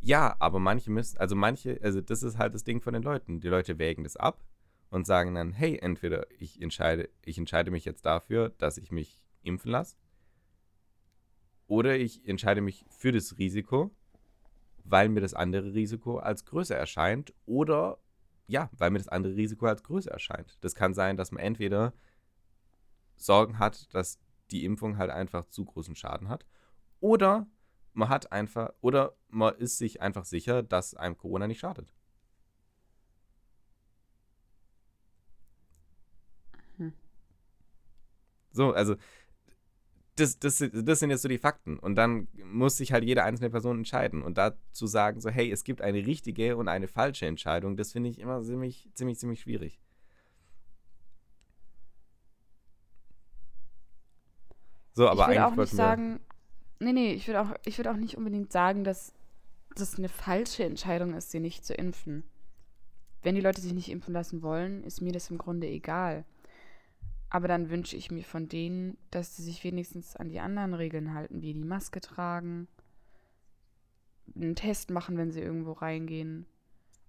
Ja, aber manche müssen, also manche, also das ist halt das Ding von den Leuten. Die Leute wägen das ab und sagen dann, hey, entweder ich entscheide, ich entscheide mich jetzt dafür, dass ich mich impfen lasse, oder ich entscheide mich für das Risiko, weil mir das andere Risiko als größer erscheint, oder ja, weil mir das andere Risiko als größer erscheint. Das kann sein, dass man entweder Sorgen hat, dass die Impfung halt einfach zu großen Schaden hat, oder man hat einfach, oder man ist sich einfach sicher, dass einem Corona nicht schadet. Hm. So, also das, das, das sind jetzt so die Fakten. Und dann muss sich halt jede einzelne Person entscheiden. Und dazu sagen, so, hey, es gibt eine richtige und eine falsche Entscheidung, das finde ich immer ziemlich, ziemlich, ziemlich schwierig. So, aber ich würde auch nicht sagen, nee, nee, ich würde auch, ich würde auch nicht unbedingt sagen, dass das eine falsche Entscheidung ist, sie nicht zu impfen. Wenn die Leute sich nicht impfen lassen wollen, ist mir das im Grunde egal. Aber dann wünsche ich mir von denen, dass sie sich wenigstens an die anderen Regeln halten, wie die Maske tragen, einen Test machen, wenn sie irgendwo reingehen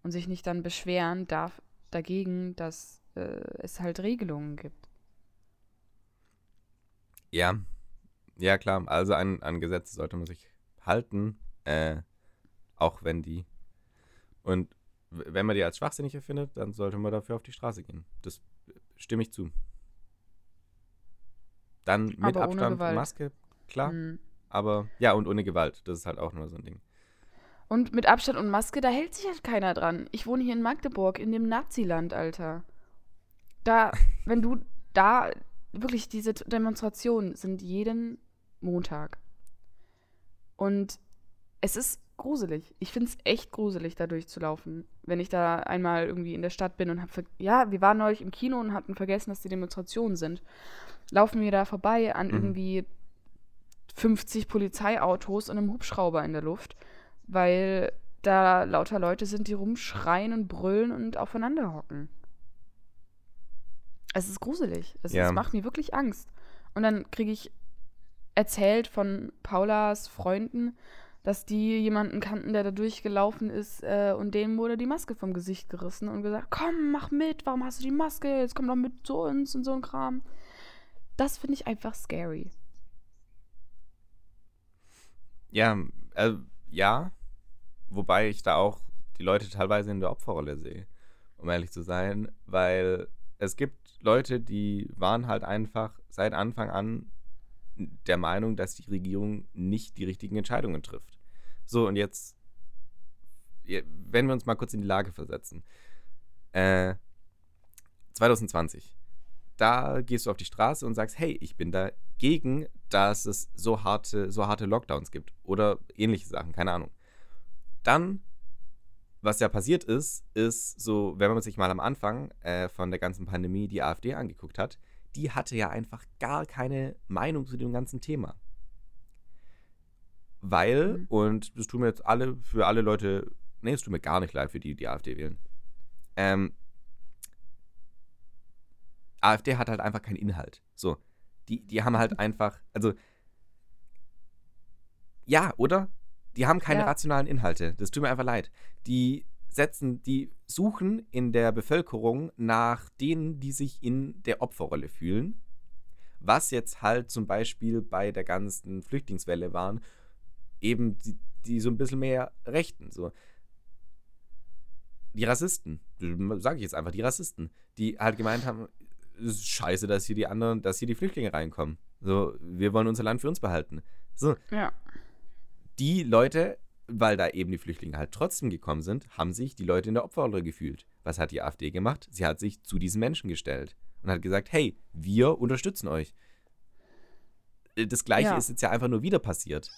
und sich nicht dann beschweren darf dagegen, dass äh, es halt Regelungen gibt. Ja, ja klar. Also an, an Gesetze sollte man sich halten, äh, auch wenn die. Und wenn man die als schwachsinnig erfindet, dann sollte man dafür auf die Straße gehen. Das stimme ich zu. Dann mit Aber Abstand. Maske, klar. Hm. Aber ja, und ohne Gewalt. Das ist halt auch nur so ein Ding. Und mit Abstand und Maske, da hält sich halt keiner dran. Ich wohne hier in Magdeburg, in dem Naziland, Alter. Da, wenn du da, wirklich, diese Demonstrationen sind jeden Montag. Und es ist gruselig. Ich finde es echt gruselig, da durchzulaufen. Wenn ich da einmal irgendwie in der Stadt bin und habe, ja, wir waren neulich im Kino und hatten vergessen, dass die Demonstrationen sind. Laufen wir da vorbei an Mhm. irgendwie 50 Polizeiautos und einem Hubschrauber in der Luft weil da lauter Leute sind, die rumschreien und brüllen und aufeinander hocken. Es ist gruselig. Es, Ja. es macht mir wirklich Angst. Und dann kriege ich erzählt von Paulas Freunden, dass die jemanden kannten, der da durchgelaufen ist äh, und dem wurde die Maske vom Gesicht gerissen und gesagt, komm, mach mit, warum hast du die Maske? Jetzt komm doch mit zu uns und so ein Kram. das finde ich einfach scary. Ja, äh, ja. Wobei ich da auch die Leute teilweise in der Opferrolle sehe, um ehrlich zu sein, weil es gibt Leute, die waren halt einfach seit Anfang an der Meinung, dass die Regierung nicht die richtigen Entscheidungen trifft. So, und jetzt, wenn wir uns mal kurz in die Lage versetzen. Äh, 2020. Da gehst du auf die Straße und sagst, hey, ich bin dagegen, dass es so harte, so harte Lockdowns gibt oder ähnliche Sachen, keine Ahnung. Dann, was ja passiert ist, ist so, wenn man sich mal am Anfang äh, von der ganzen Pandemie die AfD angeguckt hat, die hatte ja einfach gar keine Meinung zu dem ganzen Thema. Weil, mhm. und das tut mir jetzt alle, für alle Leute, nee, es tut mir gar nicht leid, für die, die AfD wählen. Ähm, AfD hat halt einfach keinen Inhalt. So. Die, die haben halt einfach, also, ja, oder? Die haben keine ja. rationalen Inhalte. Das tut mir einfach leid. Die setzen, die suchen in der Bevölkerung nach denen, die sich in der Opferrolle fühlen. Was jetzt halt zum Beispiel bei der ganzen Flüchtlingswelle waren, eben die, die so ein bisschen mehr Rechten. So. Die Rassisten, sage ich jetzt einfach, die Rassisten, die halt gemeint haben, es ist scheiße, dass hier die anderen, dass hier die Flüchtlinge reinkommen. So, wir wollen unser Land für uns behalten. So. Ja. Die Leute weil da eben die Flüchtlinge halt trotzdem gekommen sind, haben sich die Leute in der Opferrolle gefühlt. Was hat die AfD gemacht? Sie hat sich zu diesen Menschen gestellt und hat gesagt, hey, wir unterstützen euch. Äh, das gleiche ja. ist jetzt ja einfach nur wieder passiert.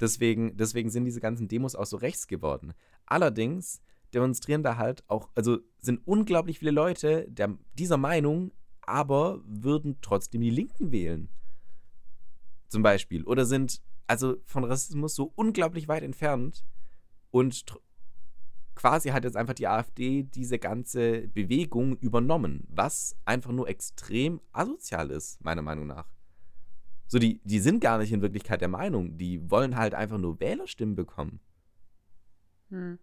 Deswegen, deswegen sind diese ganzen Demos auch so rechts geworden. Allerdings demonstrieren da halt auch, also sind unglaublich viele Leute der, dieser Meinung, aber würden trotzdem die Linken wählen. Zum Beispiel. Oder sind also von Rassismus so unglaublich weit entfernt. Und quasi hat jetzt einfach die AfD diese ganze Bewegung übernommen, was einfach nur extrem asozial ist, meiner Meinung nach. So, die, die sind gar nicht in Wirklichkeit der Meinung, die wollen halt einfach nur Wählerstimmen bekommen. Hm.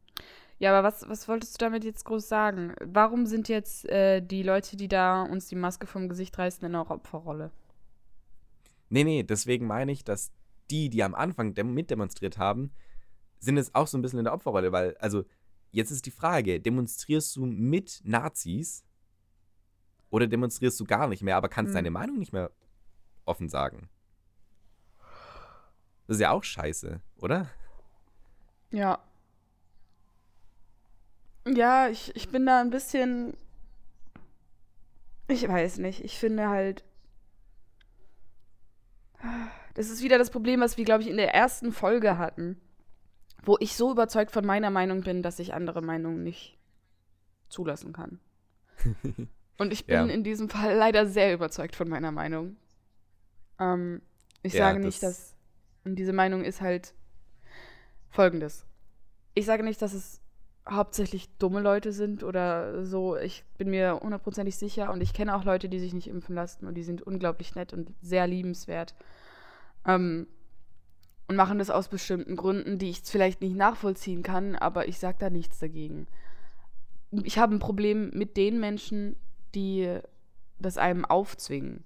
Ja, aber was, was wolltest du damit jetzt groß sagen? Warum sind jetzt äh, die Leute, die da uns die Maske vom Gesicht reißen, in einer Opferrolle? Nee, nee, deswegen meine ich, dass die, die am Anfang mitdemonstriert haben, sind jetzt auch so ein bisschen in der Opferrolle, weil, also, jetzt ist die Frage, demonstrierst du mit Nazis oder demonstrierst du gar nicht mehr, aber kannst hm. deine Meinung nicht mehr offen sagen? Das ist ja auch scheiße, oder? Ja. Ja, ich, ich bin da ein bisschen. Ich weiß nicht. Ich finde halt. Das ist wieder das Problem, was wir, glaube ich, in der ersten Folge hatten, wo ich so überzeugt von meiner Meinung bin, dass ich andere Meinungen nicht zulassen kann. Und ich bin ja. in diesem Fall leider sehr überzeugt von meiner Meinung. Ähm, ich ja, sage nicht, dass. Und diese Meinung ist halt folgendes. Ich sage nicht, dass es hauptsächlich dumme Leute sind oder so. Ich bin mir hundertprozentig sicher und ich kenne auch Leute, die sich nicht impfen lassen und die sind unglaublich nett und sehr liebenswert. Ähm, und machen das aus bestimmten Gründen, die ich vielleicht nicht nachvollziehen kann, aber ich sage da nichts dagegen. Ich habe ein Problem mit den Menschen, die das einem aufzwingen.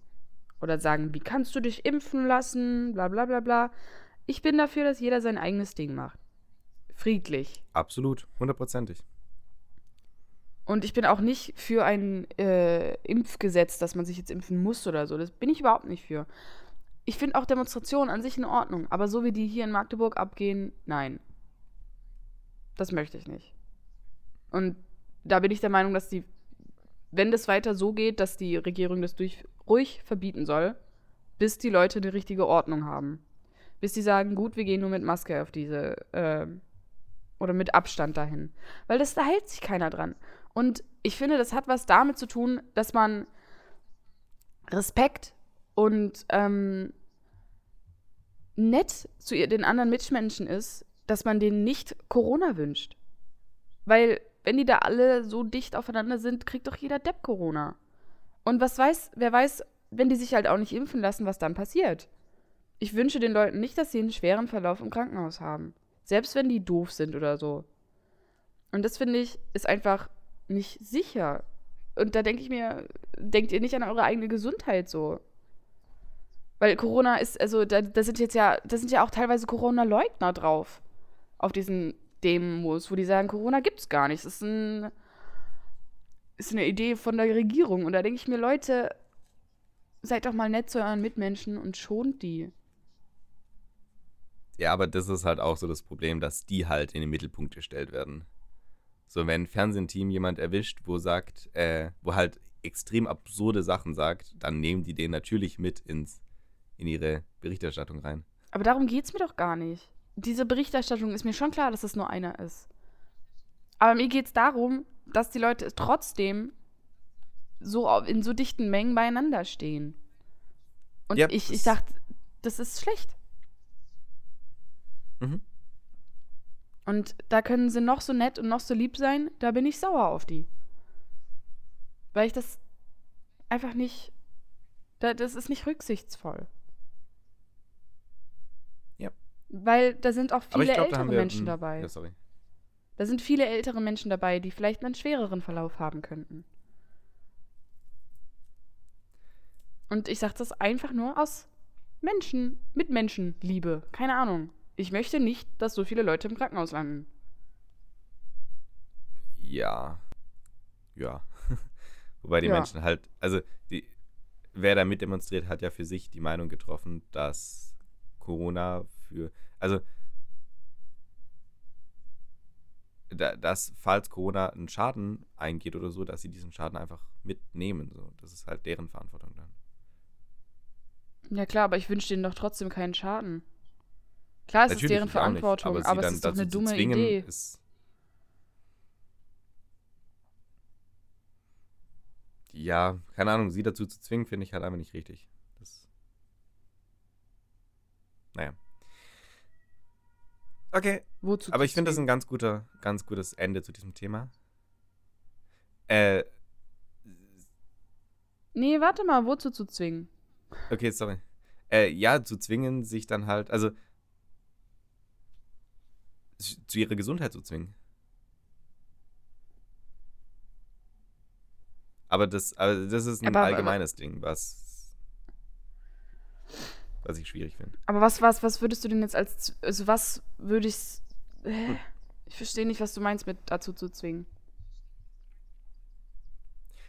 Oder sagen, wie kannst du dich impfen lassen, bla bla bla bla. Ich bin dafür, dass jeder sein eigenes Ding macht. Friedlich. Absolut, hundertprozentig. Und ich bin auch nicht für ein äh, Impfgesetz, dass man sich jetzt impfen muss oder so. Das bin ich überhaupt nicht für ich finde auch Demonstrationen an sich in Ordnung, aber so wie die hier in Magdeburg abgehen, nein. Das möchte ich nicht. Und da bin ich der Meinung, dass die, wenn das weiter so geht, dass die Regierung das durch, ruhig verbieten soll, bis die Leute die richtige Ordnung haben. Bis die sagen, gut, wir gehen nur mit Maske auf diese, äh, oder mit Abstand dahin. Weil das, da hält sich keiner dran. Und ich finde, das hat was damit zu tun, dass man Respekt und ähm, nett zu den anderen Mitmenschen ist, dass man denen nicht Corona wünscht. Weil, wenn die da alle so dicht aufeinander sind, kriegt doch jeder Depp Corona. Und was weiß, wer weiß, wenn die sich halt auch nicht impfen lassen, was dann passiert. Ich wünsche den Leuten nicht, dass sie einen schweren Verlauf im Krankenhaus haben. Selbst wenn die doof sind oder so. Und das finde ich, ist einfach nicht sicher. Und da denke ich mir, denkt ihr nicht an eure eigene Gesundheit so? Weil Corona ist, also da, da sind jetzt ja, da sind ja auch teilweise Corona-Leugner drauf. Auf diesen Demos, wo die sagen, Corona gibt's gar nicht. Das ist, ein, ist eine Idee von der Regierung. Und da denke ich mir, Leute, seid doch mal nett zu euren Mitmenschen und schont die. Ja, aber das ist halt auch so das Problem, dass die halt in den Mittelpunkt gestellt werden. So, wenn ein Fernsehteam jemand erwischt, wo sagt, äh, wo halt extrem absurde Sachen sagt, dann nehmen die den natürlich mit ins, in ihre Berichterstattung rein. Aber darum geht es mir doch gar nicht. Diese Berichterstattung ist mir schon klar, dass es nur einer ist. Aber mir geht es darum, dass die Leute trotzdem so in so dichten Mengen beieinander stehen. Und ja, ich, ich sag, das ist schlecht. Mhm. Und da können sie noch so nett und noch so lieb sein, da bin ich sauer auf die. Weil ich das einfach nicht. Das ist nicht rücksichtsvoll. Weil da sind auch viele glaub, ältere wir, Menschen dabei. Ja, sorry. Da sind viele ältere Menschen dabei, die vielleicht einen schwereren Verlauf haben könnten. Und ich sage das einfach nur aus Menschen, Mitmenschenliebe. Keine Ahnung. Ich möchte nicht, dass so viele Leute im Krankenhaus landen. Ja. Ja. Wobei die ja. Menschen halt, also die, wer da mitdemonstriert, hat ja für sich die Meinung getroffen, dass Corona für, also da, dass falls Corona einen Schaden eingeht oder so, dass sie diesen Schaden einfach mitnehmen. So. Das ist halt deren Verantwortung dann. Ja klar, aber ich wünsche denen doch trotzdem keinen Schaden. Klar, es Natürlich ist deren Verantwortung, nicht, aber, aber es ist doch eine dumme zwingen, Idee. ja, keine Ahnung, sie dazu zu zwingen, finde ich halt einfach nicht richtig. Das, naja. Okay. Wozu aber ich finde das ein ganz guter, ganz gutes Ende zu diesem Thema. Äh. Nee, warte mal, wozu zu zwingen? Okay, sorry. Äh, ja, zu zwingen, sich dann halt, also zu ihrer Gesundheit zu zwingen. Aber das, aber das ist ein aber, allgemeines aber, Ding, was, was ich schwierig finde. Aber was, was, was würdest du denn jetzt als, also was würde ich, äh, ich verstehe nicht, was du meinst mit dazu zu zwingen.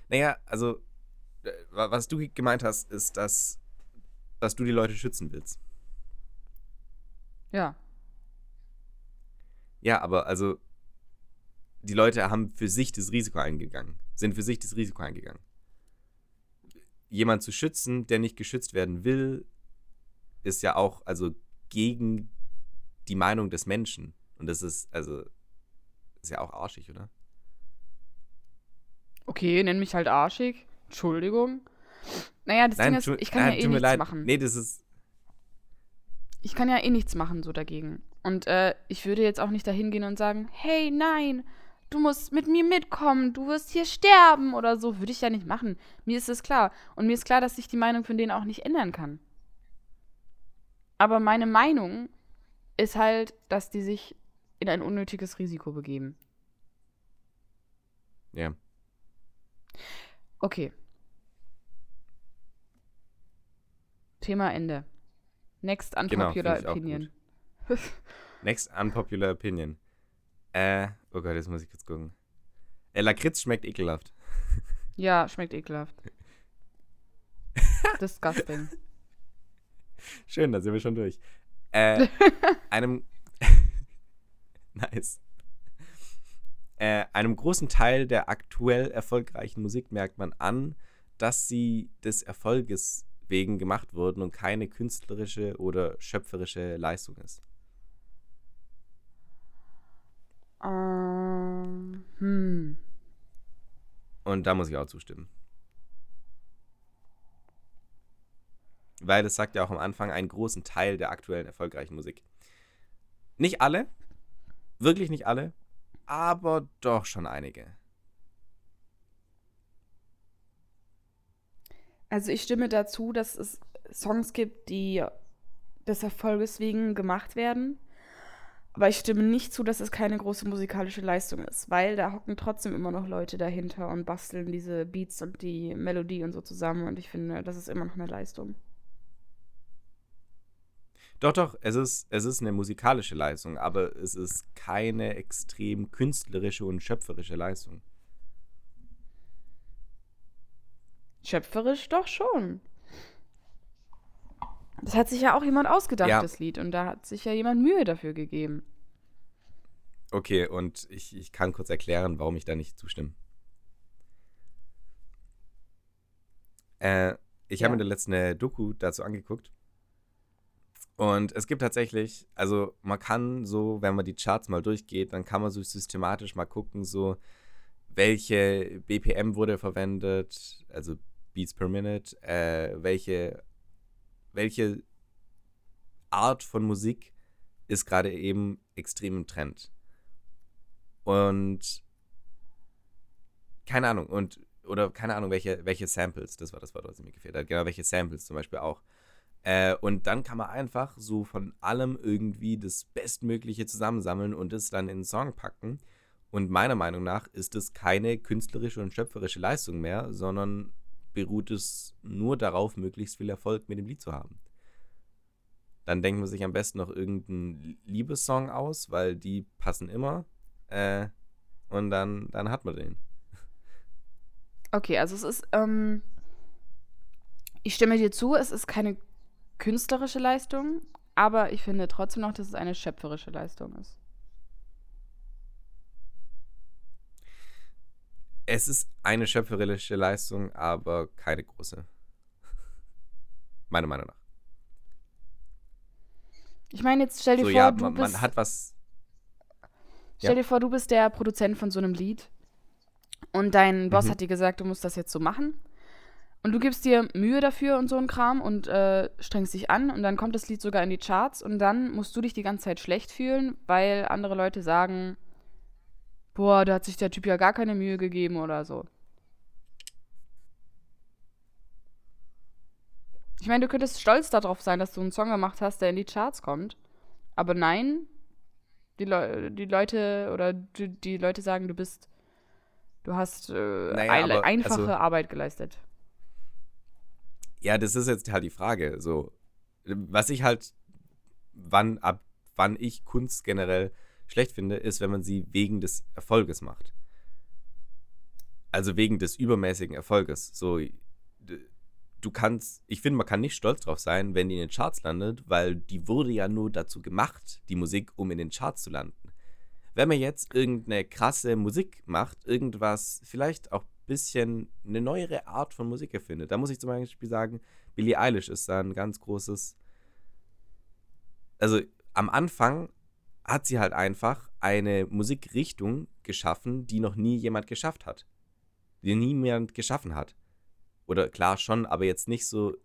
Naja, also, äh, was du gemeint hast, ist, dass, dass du die Leute schützen willst. Ja. Ja, aber also die Leute haben für sich das Risiko eingegangen, sind für sich das Risiko eingegangen. Jemand zu schützen, der nicht geschützt werden will, ist ja auch also gegen die Meinung des Menschen. Und das ist also ist ja auch arschig, oder? Okay, nenn mich halt arschig. Entschuldigung. Naja, das Nein, Ding ist, ich kann ja, ja eh nichts leid. machen. Nee, das ist. Ich kann ja eh nichts machen, so dagegen. Und äh, ich würde jetzt auch nicht dahin gehen und sagen, hey, nein, du musst mit mir mitkommen, du wirst hier sterben oder so. Würde ich ja nicht machen. Mir ist es klar. Und mir ist klar, dass ich die Meinung von denen auch nicht ändern kann. Aber meine Meinung ist halt, dass die sich in ein unnötiges Risiko begeben. Ja. Okay. Thema Ende. Next unpopular genau, opinion. Next unpopular opinion. Äh, oh Gott, jetzt muss ich kurz gucken. Äh, Lakritz schmeckt ekelhaft. Ja, schmeckt ekelhaft. Disgusting. Schön, da sind wir schon durch. Äh, einem. nice. Äh, einem großen Teil der aktuell erfolgreichen Musik merkt man an, dass sie des Erfolges wegen gemacht wurden und keine künstlerische oder schöpferische Leistung ist. Ähm, hm. Und da muss ich auch zustimmen. Weil es sagt ja auch am Anfang einen großen Teil der aktuellen erfolgreichen Musik. Nicht alle, wirklich nicht alle, aber doch schon einige. Also ich stimme dazu, dass es Songs gibt, die des Erfolges wegen gemacht werden. Aber ich stimme nicht zu, dass es keine große musikalische Leistung ist, weil da hocken trotzdem immer noch Leute dahinter und basteln diese Beats und die Melodie und so zusammen. Und ich finde, das ist immer noch eine Leistung. Doch, doch, es ist, es ist eine musikalische Leistung, aber es ist keine extrem künstlerische und schöpferische Leistung. Schöpferisch doch schon. Das hat sich ja auch jemand ausgedacht, ja. das Lied. Und da hat sich ja jemand Mühe dafür gegeben. Okay, und ich, ich kann kurz erklären, warum ich da nicht zustimme. Äh, ich ja. habe mir der letzte Doku dazu angeguckt. Und es gibt tatsächlich, also man kann so, wenn man die Charts mal durchgeht, dann kann man so systematisch mal gucken, so welche BPM wurde verwendet, also Beats per Minute, äh, welche welche Art von Musik ist gerade eben extrem im Trend. Und keine Ahnung, und oder keine Ahnung, welche, welche Samples, das war das Wort, was mir gefehlt hat, genau, welche Samples zum Beispiel auch. Äh, und dann kann man einfach so von allem irgendwie das Bestmögliche zusammensammeln und es dann in einen Song packen. Und meiner Meinung nach ist es keine künstlerische und schöpferische Leistung mehr, sondern beruht es nur darauf, möglichst viel Erfolg mit dem Lied zu haben. Dann denkt man sich am besten noch irgendeinen Liebessong aus, weil die passen immer. Äh, und dann, dann hat man den. Okay, also es ist, ähm, ich stimme dir zu, es ist keine künstlerische Leistung, aber ich finde trotzdem noch, dass es eine schöpferische Leistung ist. Es ist eine schöpferische Leistung, aber keine große. Meiner Meinung nach. Ich meine, jetzt stell dir so, vor, ja, du man, bist. Man hat was. Stell ja. dir vor, du bist der Produzent von so einem Lied. Und dein Boss mhm. hat dir gesagt, du musst das jetzt so machen. Und du gibst dir Mühe dafür und so ein Kram und äh, strengst dich an und dann kommt das Lied sogar in die Charts und dann musst du dich die ganze Zeit schlecht fühlen, weil andere Leute sagen, boah, da hat sich der Typ ja gar keine Mühe gegeben oder so. Ich meine, du könntest stolz darauf sein, dass du einen Song gemacht hast, der in die Charts kommt. Aber nein, die, Le die Leute oder die, die, Leute sagen, du bist, du hast äh, naja, ein, aber, einfache also, Arbeit geleistet. Ja, das ist jetzt halt die Frage. So, was ich halt, wann ab wann ich Kunst generell schlecht finde, ist, wenn man sie wegen des Erfolges macht. Also wegen des übermäßigen Erfolges. So, du kannst, ich finde, man kann nicht stolz drauf sein, wenn die in den Charts landet, weil die wurde ja nur dazu gemacht, die Musik, um in den Charts zu landen. Wenn man jetzt irgendeine krasse Musik macht, irgendwas, vielleicht auch bisschen eine neuere Art von Musik erfindet, da muss ich zum Beispiel sagen, Billie Eilish ist da ein ganz großes. Also am Anfang hat sie halt einfach eine Musikrichtung geschaffen, die noch nie jemand geschafft hat. Die niemand geschaffen hat. Oder klar schon, aber jetzt nicht so.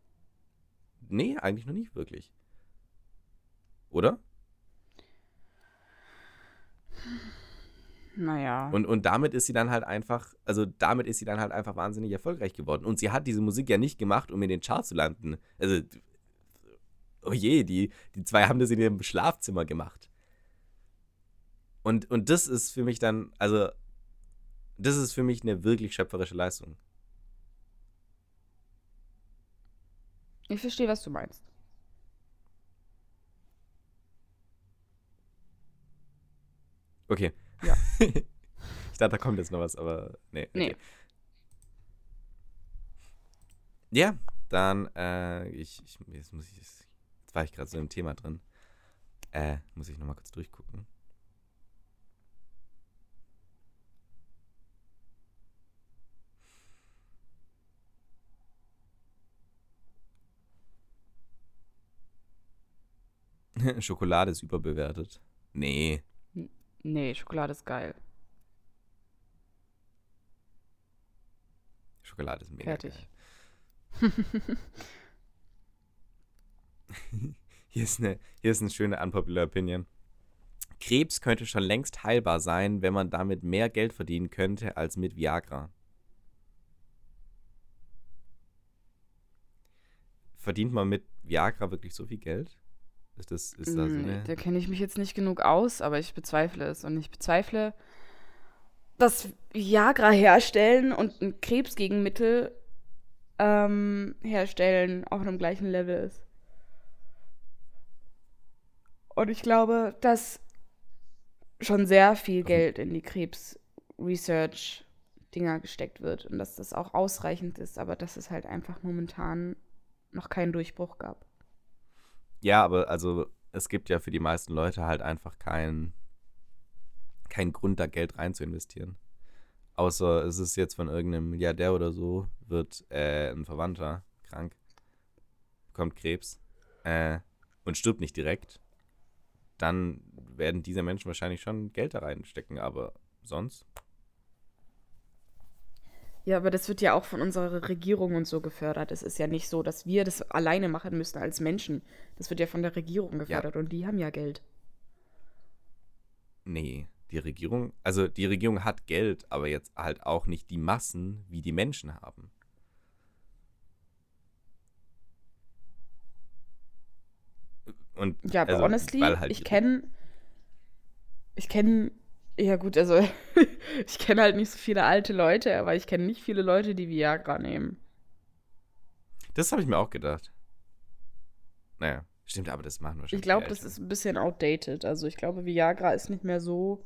Nee, eigentlich noch nicht wirklich. Oder? Naja. Und, und damit ist sie dann halt einfach, also damit ist sie dann halt einfach wahnsinnig erfolgreich geworden. Und sie hat diese Musik ja nicht gemacht, um in den Charts zu landen. Also, oh je, die, die zwei haben das in ihrem Schlafzimmer gemacht. Und, und das ist für mich dann, also, das ist für mich eine wirklich schöpferische Leistung. Ich verstehe, was du meinst. Okay. Ja. ich dachte, da kommt jetzt noch was, aber nee. Okay. Nee. Ja, dann, äh, ich, ich, jetzt muss ich, jetzt war ich gerade so im Thema drin. Äh, muss ich nochmal kurz durchgucken. Schokolade ist überbewertet. Nee. Nee, Schokolade ist geil. Schokolade ist mega Fertig. geil. hier, ist eine, hier ist eine schöne unpopular Opinion. Krebs könnte schon längst heilbar sein, wenn man damit mehr Geld verdienen könnte als mit Viagra. Verdient man mit Viagra wirklich so viel Geld? Ist das, ist das Mm, ne? Da kenne ich mich jetzt nicht genug aus, aber ich bezweifle es. Und ich bezweifle, dass Viagra herstellen und ein Krebsgegenmittel ähm, herstellen auf einem gleichen Level ist. Und ich glaube, dass schon sehr viel Geld in die Krebs-Research-Dinger gesteckt wird und dass das auch ausreichend ist, aber dass es halt einfach momentan noch keinen Durchbruch gab. Ja, aber also es gibt ja für die meisten Leute halt einfach keinen keinen Grund, da Geld rein zu investieren. Außer es ist jetzt von irgendeinem Milliardär oder so, wird äh, ein Verwandter krank, bekommt Krebs äh, und stirbt nicht direkt. Dann werden diese Menschen wahrscheinlich schon Geld da reinstecken, aber sonst. Ja, aber das wird ja auch von unserer Regierung und so gefördert. Es ist ja nicht so, dass wir das alleine machen müssen als Menschen. Das wird ja von der Regierung gefördert und die haben ja Geld. Nee, die Regierung, also die Regierung hat Geld, aber jetzt halt auch nicht die Massen, wie die Menschen haben. Und Ja, aber also, honestly, halt ich kenne, ich kenne, ja gut, also ich kenne halt nicht so viele alte Leute, aber ich kenne nicht viele Leute, die Viagra nehmen. Das habe ich mir auch gedacht. Naja, stimmt, aber das machen wahrscheinlich Ich glaube, das ist ein bisschen outdated. Also ich glaube, Viagra ist nicht mehr so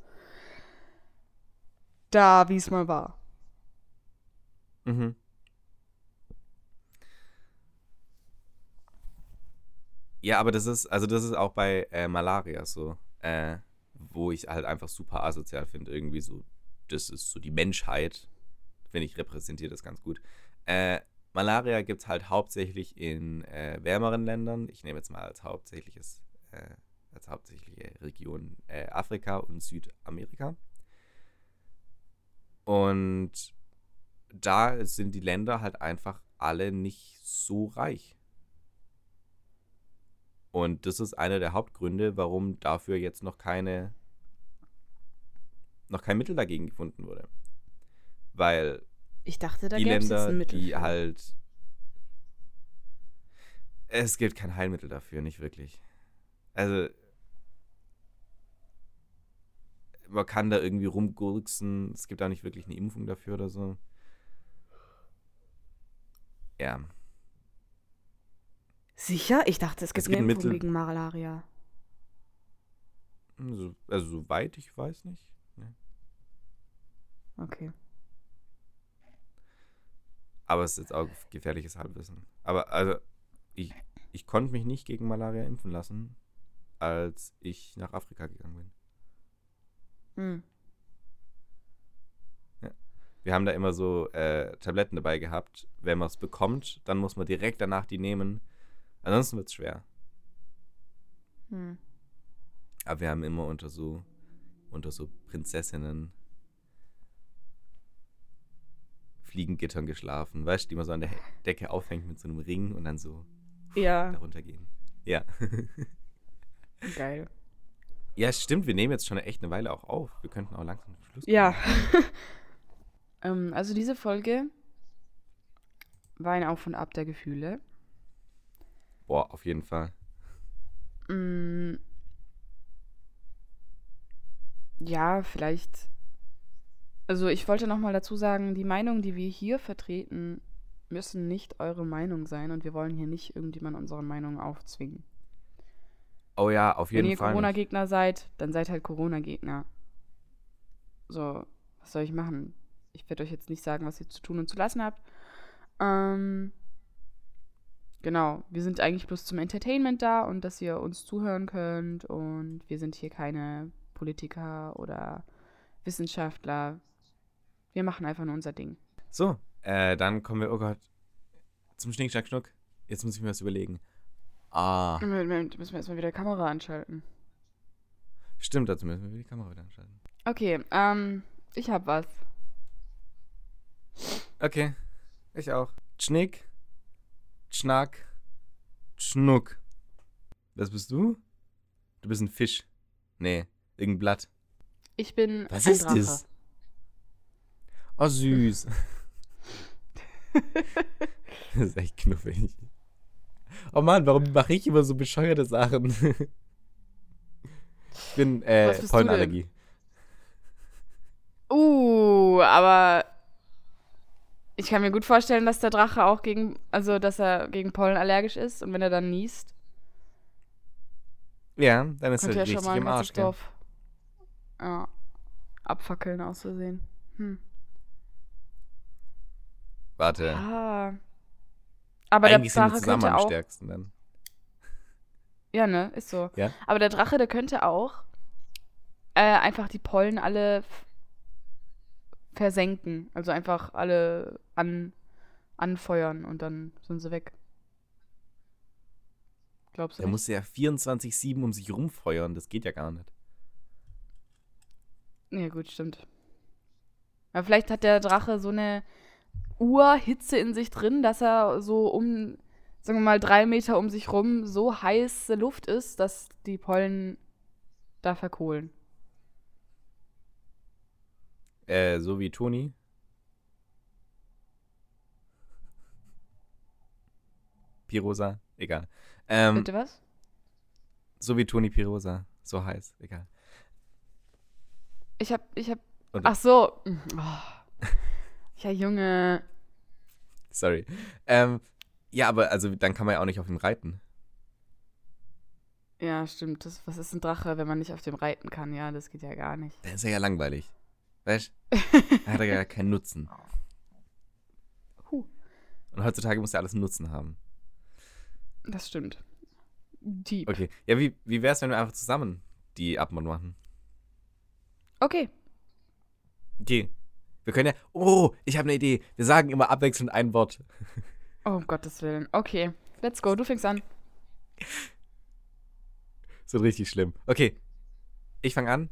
da, wie es mal war. Mhm. Ja, aber das ist, also das ist auch bei äh, Malaria so, äh, wo ich halt einfach super asozial finde, irgendwie so, das ist so die Menschheit, finde ich, repräsentiert das ganz gut. Äh, Malaria gibt es halt hauptsächlich in äh, wärmeren Ländern. Ich nehme jetzt mal als hauptsächliches, äh, als hauptsächliche Region äh, Afrika und Südamerika. Und da sind die Länder halt einfach alle nicht so reich. Und das ist einer der Hauptgründe, warum dafür jetzt noch keine noch kein Mittel dagegen gefunden wurde. Weil Ich dachte, da die es Länder, ein Mittel. die für. halt es gibt kein Heilmittel dafür, nicht wirklich. Also man kann da irgendwie rumgurksen, es gibt auch nicht wirklich eine Impfung dafür oder so. Ja. Sicher? Ich dachte, es gibt gibt eine ein Impfung Mittel- gegen Malaria. Also, also soweit ich weiß nicht. Okay. Aber es ist jetzt auch gefährliches Halbwissen. Aber also, ich, ich konnte mich nicht gegen Malaria impfen lassen, als ich nach Afrika gegangen bin. Hm. Wir haben da immer so äh, Tabletten dabei gehabt. Wenn man es bekommt, dann muss man direkt danach die nehmen. Ansonsten wird es schwer. Hm. Aber wir haben immer unter so, unter so Prinzessinnen Fliegengittern geschlafen. Weißt du, die man so an der Decke aufhängt mit so einem Ring und dann so Ja, darunter gehen. Ja. geil. ja, stimmt. Wir nehmen jetzt schon echt eine Weile auch auf. Wir könnten auch langsam zum Schluss Ja. kommen. ähm, also diese Folge war ein Auf und Ab der Gefühle. Boah, auf jeden Fall. Mm. Ja, vielleicht. Also ich wollte noch mal dazu sagen, die Meinung, die wir hier vertreten, müssen nicht eure Meinung sein und wir wollen hier nicht irgendjemand unsere Meinung aufzwingen. Oh ja, auf Wenn jeden ihr Fall. nicht. Corona-Gegner seid, dann seid halt Corona-Gegner. So, was soll ich machen? Ich werde euch jetzt nicht sagen, was ihr zu tun und zu lassen habt. Ähm, genau, wir sind eigentlich bloß zum Entertainment da und dass ihr uns zuhören könnt und wir sind hier keine Politiker oder Wissenschaftler. Wir machen einfach nur unser Ding. So, äh, dann kommen wir, oh Gott, zum Schnick, Schnack, Schnuck. Jetzt muss ich mir was überlegen. Ah, Moment, müssen wir erstmal wieder die Kamera anschalten. stimmt, dazu müssen wir die Kamera wieder anschalten. Okay, ähm, ich hab was. Okay, ich auch. Schnick, Schnack, Schnuck. Was bist du? Du bist ein Fisch. Nee, irgendein Blatt. Ich bin Was ein ist Drache. das? Oh, süß. das ist echt knuffig. Oh Mann, warum mache ich immer so bescheuerte Sachen? ich bin äh, Pollenallergie. Uh, aber ich kann mir gut vorstellen, dass der Drache auch gegen, also dass er gegen Pollen allergisch ist und wenn er dann niest, Ja, dann ist er ja schon richtig mal im Arsch, ja, abfackeln aus Versehen. Hm. Warte. Ah. Aber Eigentlich der sind Drache zusammen könnte am auch. stärksten dann. Ja, ne, ist so. Ja? Aber der Drache, der könnte auch äh, einfach die Pollen alle versenken. Also einfach alle an, anfeuern und dann sind sie weg. Glaubst du Der nicht? muss ja 24-7 um sich rumfeuern. Das geht ja gar nicht. Ja, gut, stimmt. Aber vielleicht hat der Drache so eine Urhitze in sich drin, dass er so um, sagen wir mal, drei Meter um sich rum so heiße Luft ist, dass die Pollen da verkohlen. Äh, so wie Toni. Pirosa, egal. Ähm, Bitte was? so wie Toni Pirosa. So heiß, egal. Ich hab, ich hab. Und- Ach so. Oh. Ja, Junge. Sorry. Ähm, ja, aber also dann kann man ja auch nicht auf ihm reiten. Ja, stimmt. Das, was ist ein Drache, wenn man nicht auf dem reiten kann? Ja, das geht ja gar nicht. Dann ist er ja langweilig. Weißt du? Hat er ja keinen Nutzen. Huh. Und heutzutage muss er alles einen Nutzen haben. Das stimmt. Deep. Okay. Ja, wie, wie wär's, wenn wir einfach zusammen die Abmod machen? Okay. Okay. Wir können ja. Oh, ich habe eine Idee. Wir sagen immer abwechselnd ein Wort. Oh, um Gottes Willen. Okay. Let's go. Du fängst an. So richtig schlimm. Okay. Ich fange an.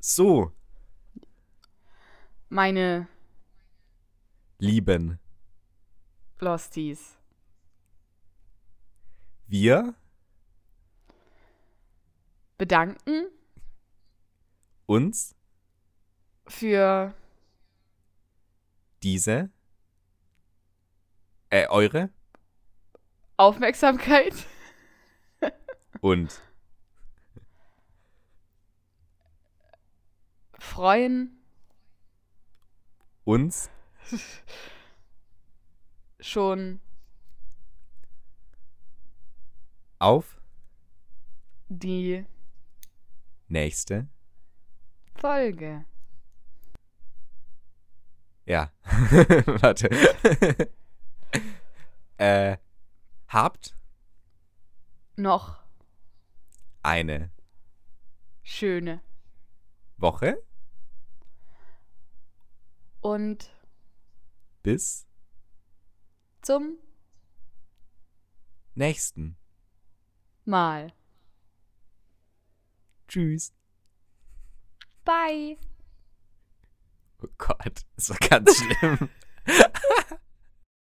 So, Meine lieben Losties. wir Bedanken uns für diese, äh, eure? Aufmerksamkeit. und? Freuen. Uns? Schon. Auf? Die nächste, Folge. Ja, warte, äh, habt Noch eine schöne Woche und bis zum nächsten. Mal. Tschüss. Bye. Oh Gott, das war ganz schlimm.